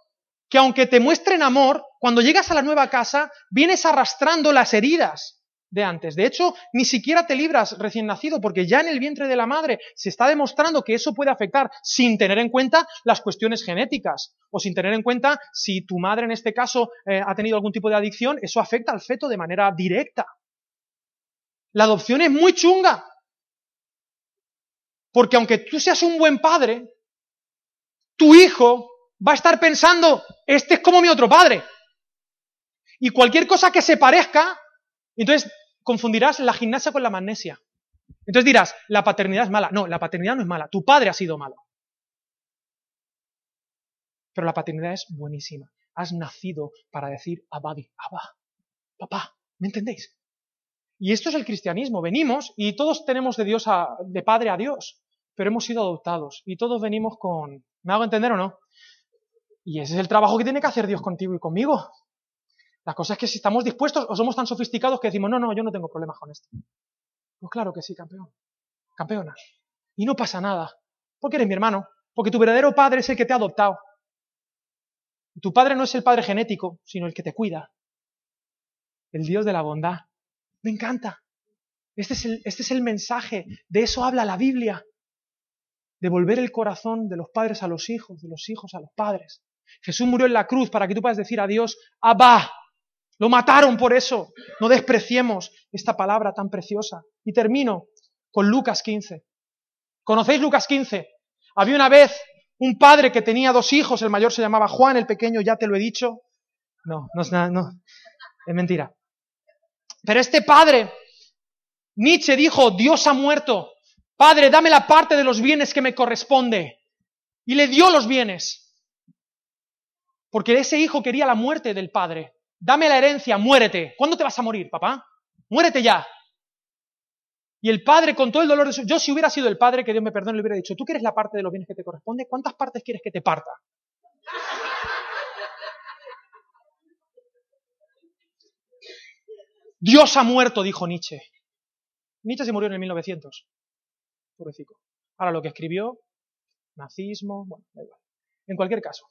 que aunque te muestren amor, cuando llegas a la nueva casa, vienes arrastrando las heridas de antes. De hecho, ni siquiera te libras recién nacido, porque ya en el vientre de la madre se está demostrando que eso puede afectar sin tener en cuenta las cuestiones genéticas, o sin tener en cuenta si tu madre en este caso eh, ha tenido algún tipo de adicción, eso afecta al feto de manera directa. La adopción es muy chunga, porque aunque tú seas un buen padre, tu hijo va a estar pensando, este es como mi otro padre. Y cualquier cosa que se parezca, entonces confundirás la gimnasia con la magnesia. Entonces dirás, la paternidad es mala. No, la paternidad no es mala. Tu padre ha sido malo. Pero la paternidad es buenísima. Has nacido para decir, abadi, abba, papá. ¿Me entendéis? Y esto es el cristianismo. Venimos y todos tenemos de Dios a, de padre a Dios, pero hemos sido adoptados y todos venimos con, ¿me hago entender o no? Y ese es el trabajo que tiene que hacer Dios contigo y conmigo. La cosa es que si estamos dispuestos o somos tan sofisticados que decimos, no, no, yo no tengo problemas con esto. Pues claro que sí, campeón. Campeona. Y no pasa nada. Porque eres mi hermano. Porque tu verdadero padre es el que te ha adoptado. Tu padre no es el padre genético, sino el que te cuida. El Dios de la bondad. Me encanta. Este es el, este es el mensaje. De eso habla la Biblia. Devolver el corazón de los padres a los hijos, de los hijos a los padres. Jesús murió en la cruz para que tú puedas decir a Dios, Abba, lo mataron por eso. No despreciemos esta palabra tan preciosa. Y termino con Lucas 15. ¿Conocéis Lucas 15? Había una vez un padre que tenía dos hijos, el mayor se llamaba Juan, el pequeño ya te lo he dicho. No, no es nada, no, es mentira. Pero este padre, Nietzsche dijo, Dios ha muerto. Padre, dame la parte de los bienes que me corresponde. Y le dio los bienes. Porque ese hijo quería la muerte del padre. Dame la herencia, muérete. ¿Cuándo te vas a morir, papá? Muérete ya. Y el padre, con todo el dolor de su... Yo si hubiera sido el padre, que Dios me perdone, le hubiera dicho, ¿tú quieres la parte de los bienes que te corresponde? ¿Cuántas partes quieres que te parta? Dios ha muerto, dijo Nietzsche. Nietzsche se murió en el 1900. Pobrecito. Ahora lo que escribió, nazismo, bueno, da igual. En cualquier caso,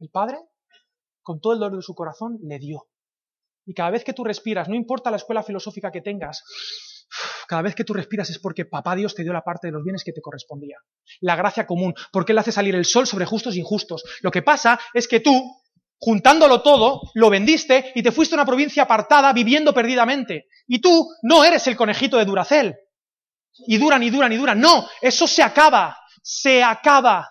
el Padre, con todo el dolor de su corazón, le dio. Y cada vez que tú respiras, no importa la escuela filosófica que tengas, cada vez que tú respiras es porque papá Dios te dio la parte de los bienes que te correspondía. La gracia común, porque Él hace salir el sol sobre justos e injustos. Lo que pasa es que tú, juntándolo todo, lo vendiste y te fuiste a una provincia apartada viviendo perdidamente. Y tú no eres el conejito de Duracel. Y duran y duran y duran. No, eso se acaba. Se acaba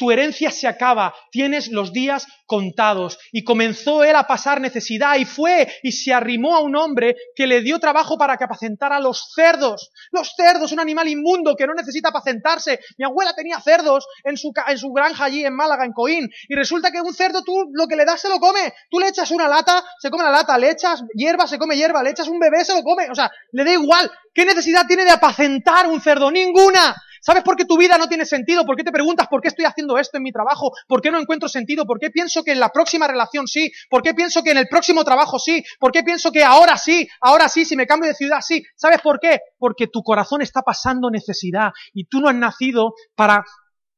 tu herencia se acaba, tienes los días contados. Y comenzó él a pasar necesidad y fue y se arrimó a un hombre que le dio trabajo para que apacentara los cerdos. Los cerdos, un animal inmundo que no necesita apacentarse. Mi abuela tenía cerdos en su, en su granja allí en Málaga, en Coín. Y resulta que un cerdo tú lo que le das se lo come. Tú le echas una lata, se come la lata, le echas hierba, se come hierba, le echas un bebé, se lo come. O sea, le da igual. ¿Qué necesidad tiene de apacentar un cerdo? Ninguna. ¿Sabes por qué tu vida no tiene sentido? ¿Por qué te preguntas por qué estoy haciendo esto en mi trabajo? ¿Por qué no encuentro sentido? ¿Por qué pienso que en la próxima relación sí? ¿Por qué pienso que en el próximo trabajo sí? ¿Por qué pienso que ahora sí? Ahora sí, si me cambio de ciudad sí. ¿Sabes por qué? Porque tu corazón está pasando necesidad y tú no has nacido para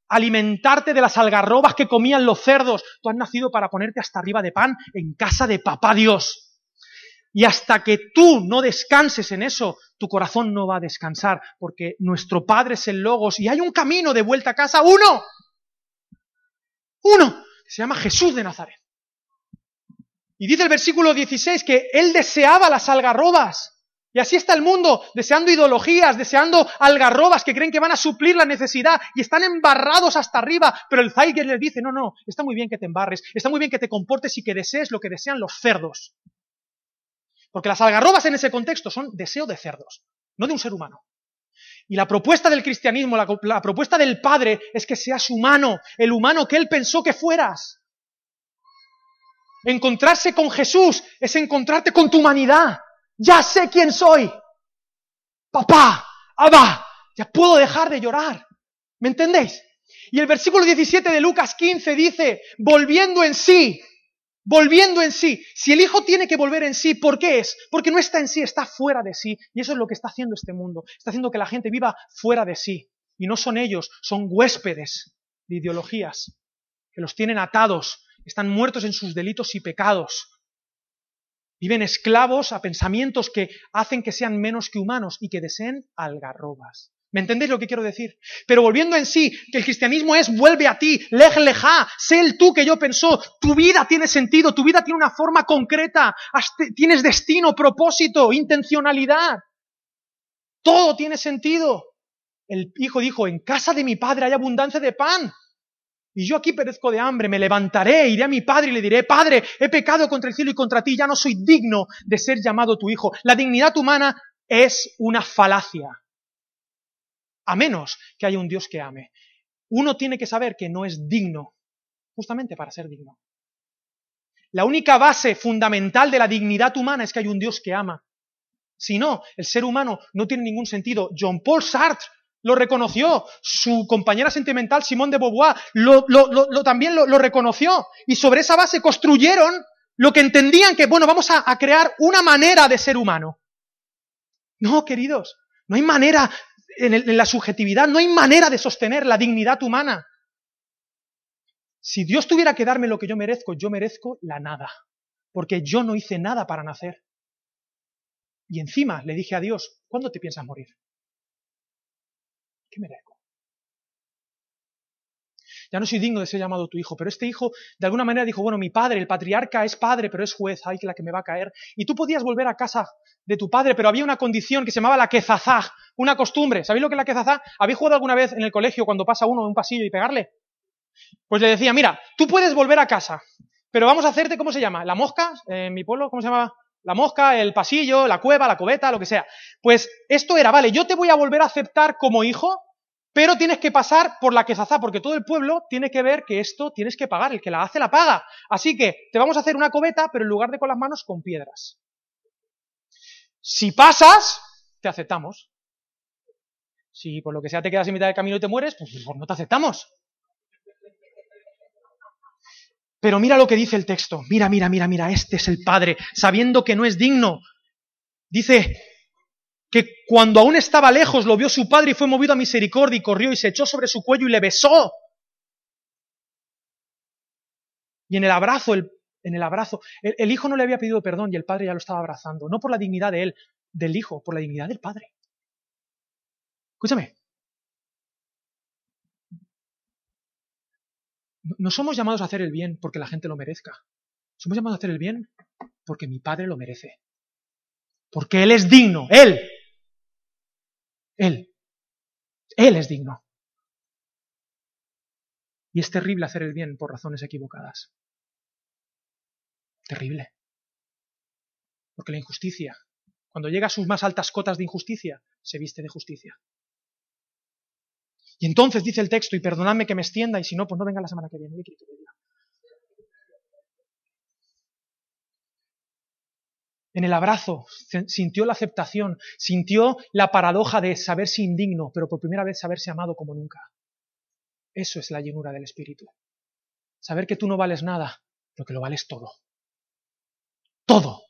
alimentarte de las algarrobas que comían los cerdos. Tú has nacido para ponerte hasta arriba de pan en casa de papá Dios. Y hasta que tú no descanses en eso, tu corazón no va a descansar, porque nuestro Padre es el Logos y hay un camino de vuelta a casa, uno, uno, se llama Jesús de Nazaret. Y dice el versículo 16 que Él deseaba las algarrobas. Y así está el mundo, deseando ideologías, deseando algarrobas que creen que van a suplir la necesidad y están embarrados hasta arriba. Pero el Zeiger les dice, no, no, está muy bien que te embarres, está muy bien que te comportes y que desees lo que desean los cerdos. Porque las algarrobas en ese contexto son deseo de cerdos, no de un ser humano. Y la propuesta del cristianismo, la, propuesta del Padre es que seas humano, el humano que Él pensó que fueras. Encontrarse con Jesús es encontrarte con tu humanidad. Ya sé quién soy. Papá, Abba, ya puedo dejar de llorar. ¿Me entendéis? Y el versículo 17 de Lucas 15 dice, volviendo en sí, volviendo en sí. Si el Hijo tiene que volver en sí, ¿por qué es? Porque no está en sí, está fuera de sí. Y eso es lo que está haciendo este mundo. Está haciendo que la gente viva fuera de sí. Y no son ellos, son huéspedes de ideologías que los tienen atados, están muertos en sus delitos y pecados. Viven esclavos a pensamientos que hacen que sean menos que humanos y que deseen algarrobas. ¿Me entendéis lo que quiero decir? Pero volviendo en sí, que el cristianismo es vuelve a ti, lej leja, sé el tú que yo pensó, tu vida tiene sentido, tu vida tiene una forma concreta, tienes destino, propósito, intencionalidad. Todo tiene sentido. El hijo dijo, en casa de mi padre hay abundancia de pan. Y yo aquí perezco de hambre, me levantaré, iré a mi padre y le diré, Padre, he pecado contra el cielo y contra ti, ya no soy digno de ser llamado tu hijo. La dignidad humana es una falacia a menos que haya un Dios que ame. Uno tiene que saber que no es digno, justamente para ser digno. La única base fundamental de la dignidad humana es que hay un Dios que ama. Si no, el ser humano no tiene ningún sentido. John Paul Sartre lo reconoció, su compañera sentimental Simone de Beauvoir lo, también lo, reconoció, y sobre esa base construyeron lo que entendían que, bueno, vamos a crear una manera de ser humano. No, queridos, no hay manera en, la subjetividad, no hay manera de sostener la dignidad humana. Si Dios tuviera que darme lo que yo merezco, yo merezco la nada, porque yo no hice nada para nacer. Y encima le dije a Dios, ¿cuándo te piensas morir? ¿Qué merezco? Ya no soy digno de ser llamado tu hijo, pero este hijo de alguna manera dijo, bueno, mi padre, el patriarca es padre, pero es juez, ay, que la que me va a caer. Y tú podías volver a casa de tu padre, pero había una condición que se llamaba la quezazá, una costumbre. ¿Sabéis lo que es la quezazá? ¿Habéis jugado alguna vez en el colegio cuando pasa uno en un pasillo y pegarle? Pues le decía, mira, tú puedes volver a casa, pero vamos a hacerte, ¿cómo se llama? ¿La mosca? En mi pueblo, ¿cómo se llama? La mosca, el pasillo, la cueva, la cubeta, lo que sea. Pues esto era, vale, yo te voy a volver a aceptar como hijo, pero tienes que pasar por la quezazá, porque todo el pueblo tiene que ver que esto tienes que pagar, el que la hace la paga. Así que te vamos a hacer una cubeta, pero en lugar de con las manos, con piedras. Si pasas, te aceptamos. Si por lo que sea te quedas en mitad del camino y te mueres, pues, pues no te aceptamos. Pero mira lo que dice el texto. Mira, mira, mira, mira, este es el Padre, sabiendo que no es digno. Dice, que cuando aún estaba lejos lo vio su padre y fue movido a misericordia y corrió y se echó sobre su cuello y le besó. Y en el abrazo, el, en el abrazo, el, hijo no le había pedido perdón y el padre ya lo estaba abrazando, no por la dignidad de él, del hijo, por la dignidad del padre. Escúchame. No somos llamados a hacer el bien porque la gente lo merezca. Somos llamados a hacer el bien porque mi padre lo merece. Porque él es digno, él él. Él es digno. Y es terrible hacer el bien por razones equivocadas. Terrible. Porque la injusticia, cuando llega a sus más altas cotas de injusticia, se viste de justicia. Y entonces dice el texto, y perdonadme que me extienda, y si no, pues no venga la semana que viene. En el abrazo, sintió la aceptación, sintió la paradoja de saberse indigno, pero por primera vez saberse amado como nunca. Eso es la llenura del Espíritu. Saber que tú no vales nada, pero que lo vales todo. Todo.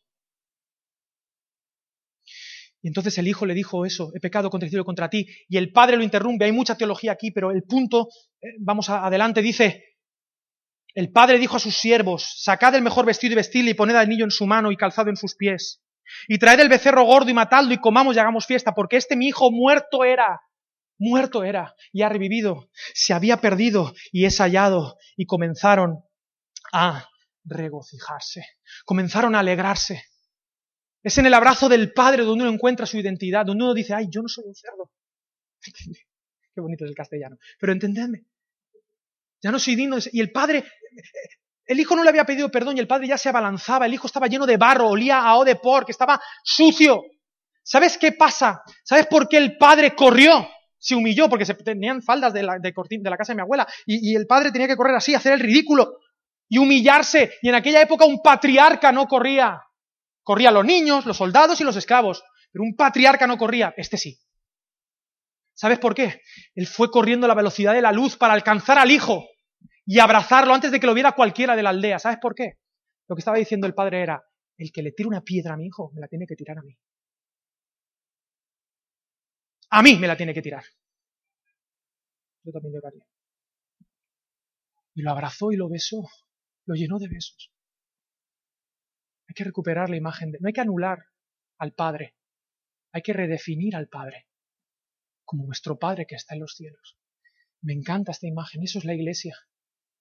Y entonces el Hijo le dijo eso, he pecado contra el cielo contra ti, y el Padre lo interrumpe, hay mucha teología aquí, pero el punto, eh, vamos adelante, dice, el padre dijo a sus siervos, sacad el mejor vestido y vestidle y poned al niño en su mano y calzado en sus pies. Y traed el becerro gordo y matadlo y comamos y hagamos fiesta, porque este mi hijo muerto era, muerto era y ha revivido, se había perdido y es hallado. Y comenzaron a regocijarse, comenzaron a alegrarse. Es en el abrazo del Padre donde uno encuentra su identidad, donde uno dice, ay, yo no soy un cerdo. Qué bonito es el castellano. Pero entendedme, ya no soy digno. Y el padre, el hijo no le había pedido perdón y el padre ya se abalanzaba. El hijo estaba lleno de barro, olía a o de por, que estaba sucio. ¿Sabes qué pasa? ¿Sabes por qué el padre corrió? Se humilló porque se tenían faldas de la, casa de mi abuela y, y el padre tenía que correr así, hacer el ridículo y humillarse. Y en aquella época un patriarca no corría. Corrían los niños, los soldados y los esclavos. Pero un patriarca no corría. Este sí. ¿Sabes por qué? Él fue corriendo a la velocidad de la luz para alcanzar al hijo y abrazarlo antes de que lo viera cualquiera de la aldea. ¿Sabes por qué? Lo que estaba diciendo el padre era, el que le tire una piedra a mi hijo, me la tiene que tirar a mí. A mí me la tiene que tirar. Yo también lo haría. Y lo abrazó y lo besó, lo llenó de besos. Hay que recuperar la imagen de... No hay que anular al Padre, hay que redefinir al Padre como nuestro Padre que está en los cielos. Me encanta esta imagen, eso es la iglesia.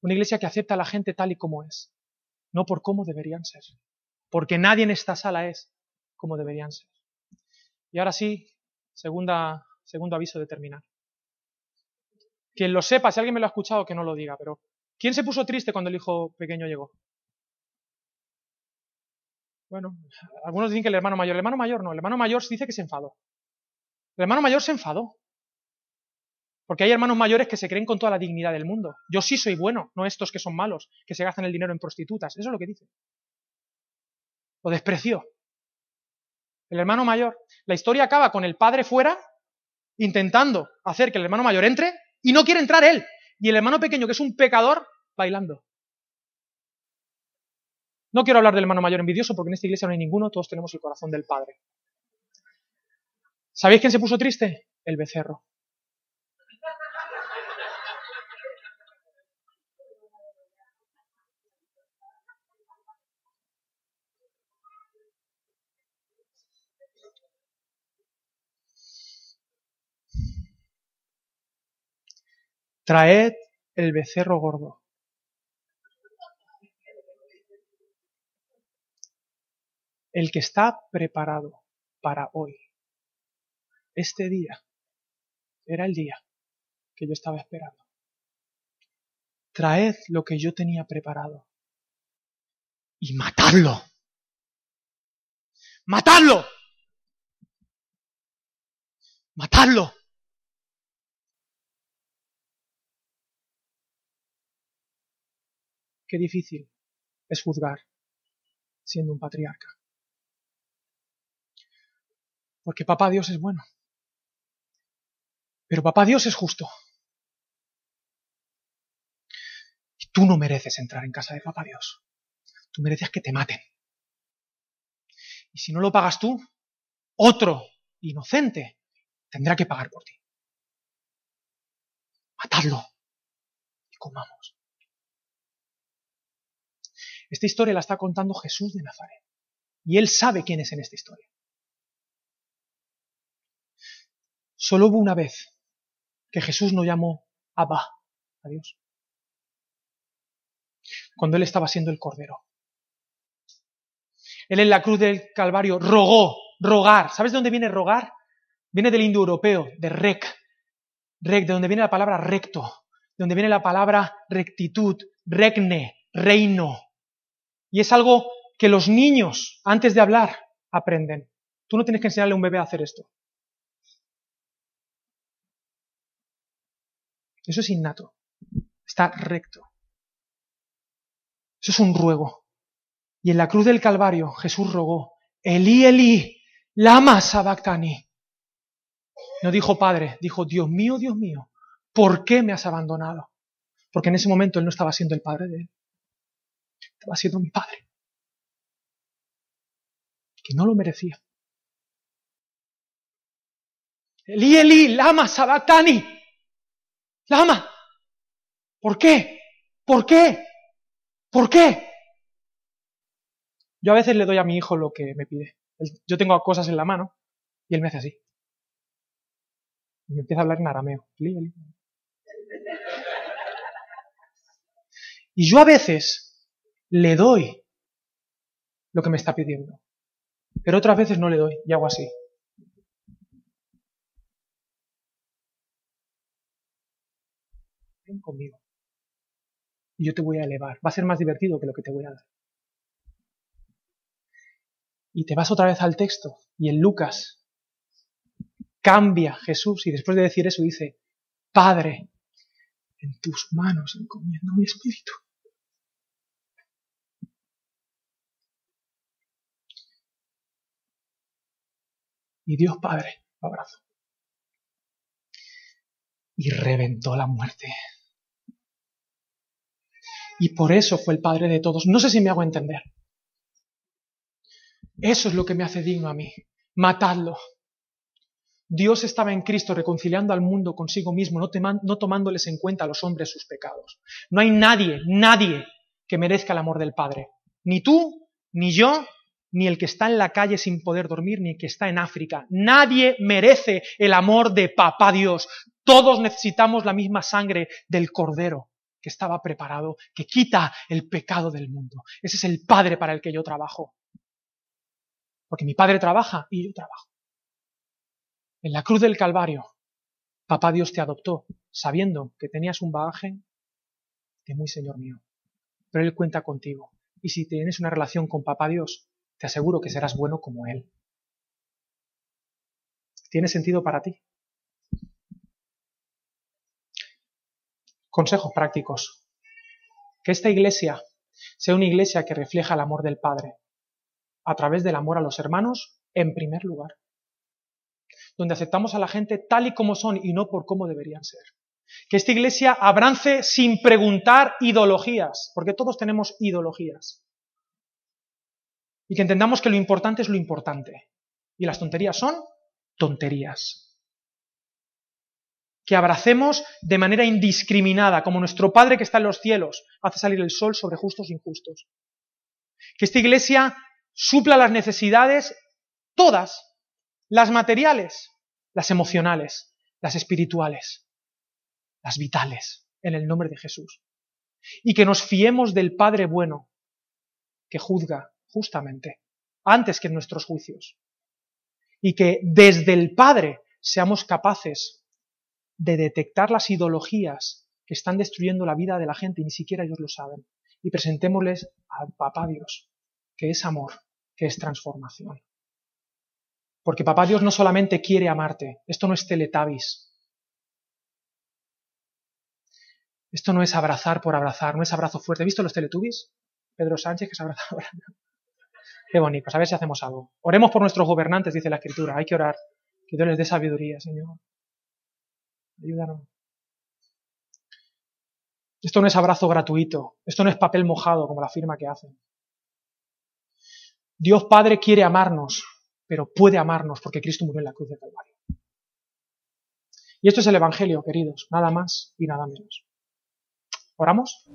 Una iglesia que acepta a la gente tal y como es, no por cómo deberían ser, porque nadie en esta sala es como deberían ser. Y ahora sí, segundo aviso de terminar. Quien lo sepa, si alguien me lo ha escuchado, que no lo diga, pero ¿quién se puso triste cuando el hijo pequeño llegó? Bueno, algunos dicen que el hermano mayor. El hermano mayor no, el hermano mayor dice que se enfadó. El hermano mayor se enfadó. Porque hay hermanos mayores que se creen con toda la dignidad del mundo. Yo sí soy bueno, no estos que son malos, que se gastan el dinero en prostitutas. Eso es lo que dice. Lo despreció. El hermano mayor. La historia acaba con el padre fuera, intentando hacer que el hermano mayor entre, y no quiere entrar él. Y el hermano pequeño, que es un pecador, bailando. No quiero hablar del hermano mayor envidioso porque en esta iglesia no hay ninguno, todos tenemos el corazón del padre. ¿Sabéis quién se puso triste? el becerro. Traed el becerro gordo. El que está preparado para hoy. Este día era el día que yo estaba esperando. Traed lo que yo tenía preparado y matadlo. ¡Matadlo! ¡Matadlo! Qué difícil es juzgar siendo un patriarca. Porque papá Dios es bueno. Pero papá Dios es justo. Y tú no mereces entrar en casa de papá Dios. Tú mereces que te maten. Y si no lo pagas tú, otro inocente tendrá que pagar por ti. Matadlo y comamos. Esta historia la está contando Jesús de Nazaret. Y él sabe quién es en esta historia. Solo hubo una vez que Jesús no llamó Abba a Dios. Cuando él estaba siendo el Cordero. Él en la cruz del Calvario rogó, rogar. ¿Sabes de dónde viene rogar? Viene del indoeuropeo, de rec. Rec, de donde viene la palabra recto, de donde viene la palabra rectitud, regne, reino. Y es algo que los niños, antes de hablar, aprenden. Tú no tienes que enseñarle a un bebé a hacer esto. Eso es innato. Está recto. Eso es un ruego. Y en la cruz del Calvario Jesús rogó, Elí, Elí, lama sabactani. No dijo Padre, dijo, Dios mío, Dios mío, ¿por qué me has abandonado? Porque en ese momento él no estaba siendo el Padre de él estaba siendo mi padre, que no lo merecía. Eli, Eli, lama, sabatani, lama. ¿Por qué? ¿Por qué? ¿Por qué? Yo a veces le doy a mi hijo lo que me pide. Yo tengo cosas en la mano y él me hace así. Y me empieza a hablar en arameo. Y yo a veces le doy lo que me está pidiendo. Pero otras veces no le doy y hago así. Ven conmigo. Y yo te voy a elevar. Va a ser más divertido que lo que te voy a dar. Y te vas otra vez al texto y en Lucas cambia Jesús y después de decir eso dice, Padre, en tus manos encomiendo mi espíritu. Y Dios Padre lo abrazó. Y reventó la muerte. Y por eso fue el Padre de todos. No sé si me hago entender. Eso es lo que me hace digno a mí. Matadlo. Dios estaba en Cristo reconciliando al mundo consigo mismo, no, no, tomándoles en cuenta a los hombres sus pecados. No hay nadie, nadie que merezca el amor del Padre. Ni tú, ni yo, ni el que está en la calle sin poder dormir, ni el que está en África. Nadie merece el amor de Papá Dios. Todos necesitamos la misma sangre del Cordero que estaba preparado, que quita el pecado del mundo. Ese es el Padre para el que yo trabajo. Porque mi Padre trabaja y yo trabajo. En la cruz del Calvario, Papá Dios te adoptó, sabiendo que tenías un bagaje de muy Señor mío. Pero Él cuenta contigo. Y si tienes una relación con Papá Dios, te aseguro que serás bueno como Él. ¿Tiene sentido para ti? Consejos prácticos. Que esta iglesia sea una iglesia que refleja el amor del Padre a través del amor a los hermanos en primer lugar. Donde aceptamos a la gente tal y como son y no por cómo deberían ser. Que esta iglesia abrance sin preguntar ideologías, porque todos tenemos ideologías y que entendamos que lo importante es lo importante y las tonterías son tonterías. que abracemos de manera indiscriminada, como nuestro Padre que está en los cielos hace salir el sol sobre justos e injustos. Que esta iglesia supla las necesidades, todas, las materiales, las emocionales, las espirituales, las vitales, en el nombre de Jesús. Y que nos fiemos del Padre bueno, que juzga justamente, antes que en nuestros juicios. Y que desde el Padre seamos capaces de detectar las ideologías que están destruyendo la vida de la gente y ni siquiera ellos lo saben. Y presentémosles al Papá Dios, que es amor, que es transformación. Porque Papá Dios no solamente quiere amarte, esto no es teletabis. Esto no es abrazar por abrazar, no es abrazo fuerte. ¿Has visto los teletubbies? Pedro Sánchez que se abraza. Qué bonito, a ver si hacemos algo. Oremos por nuestros gobernantes, dice la Escritura. Hay que orar. Que Dios les dé sabiduría, Señor. Ayúdanos. Esto no es abrazo gratuito. Esto no es papel mojado, como la firma que hacen. Dios Padre quiere amarnos, pero puede amarnos porque Cristo murió en la cruz de Calvario. Y esto es el Evangelio, queridos, nada más y nada menos. ¿Oramos?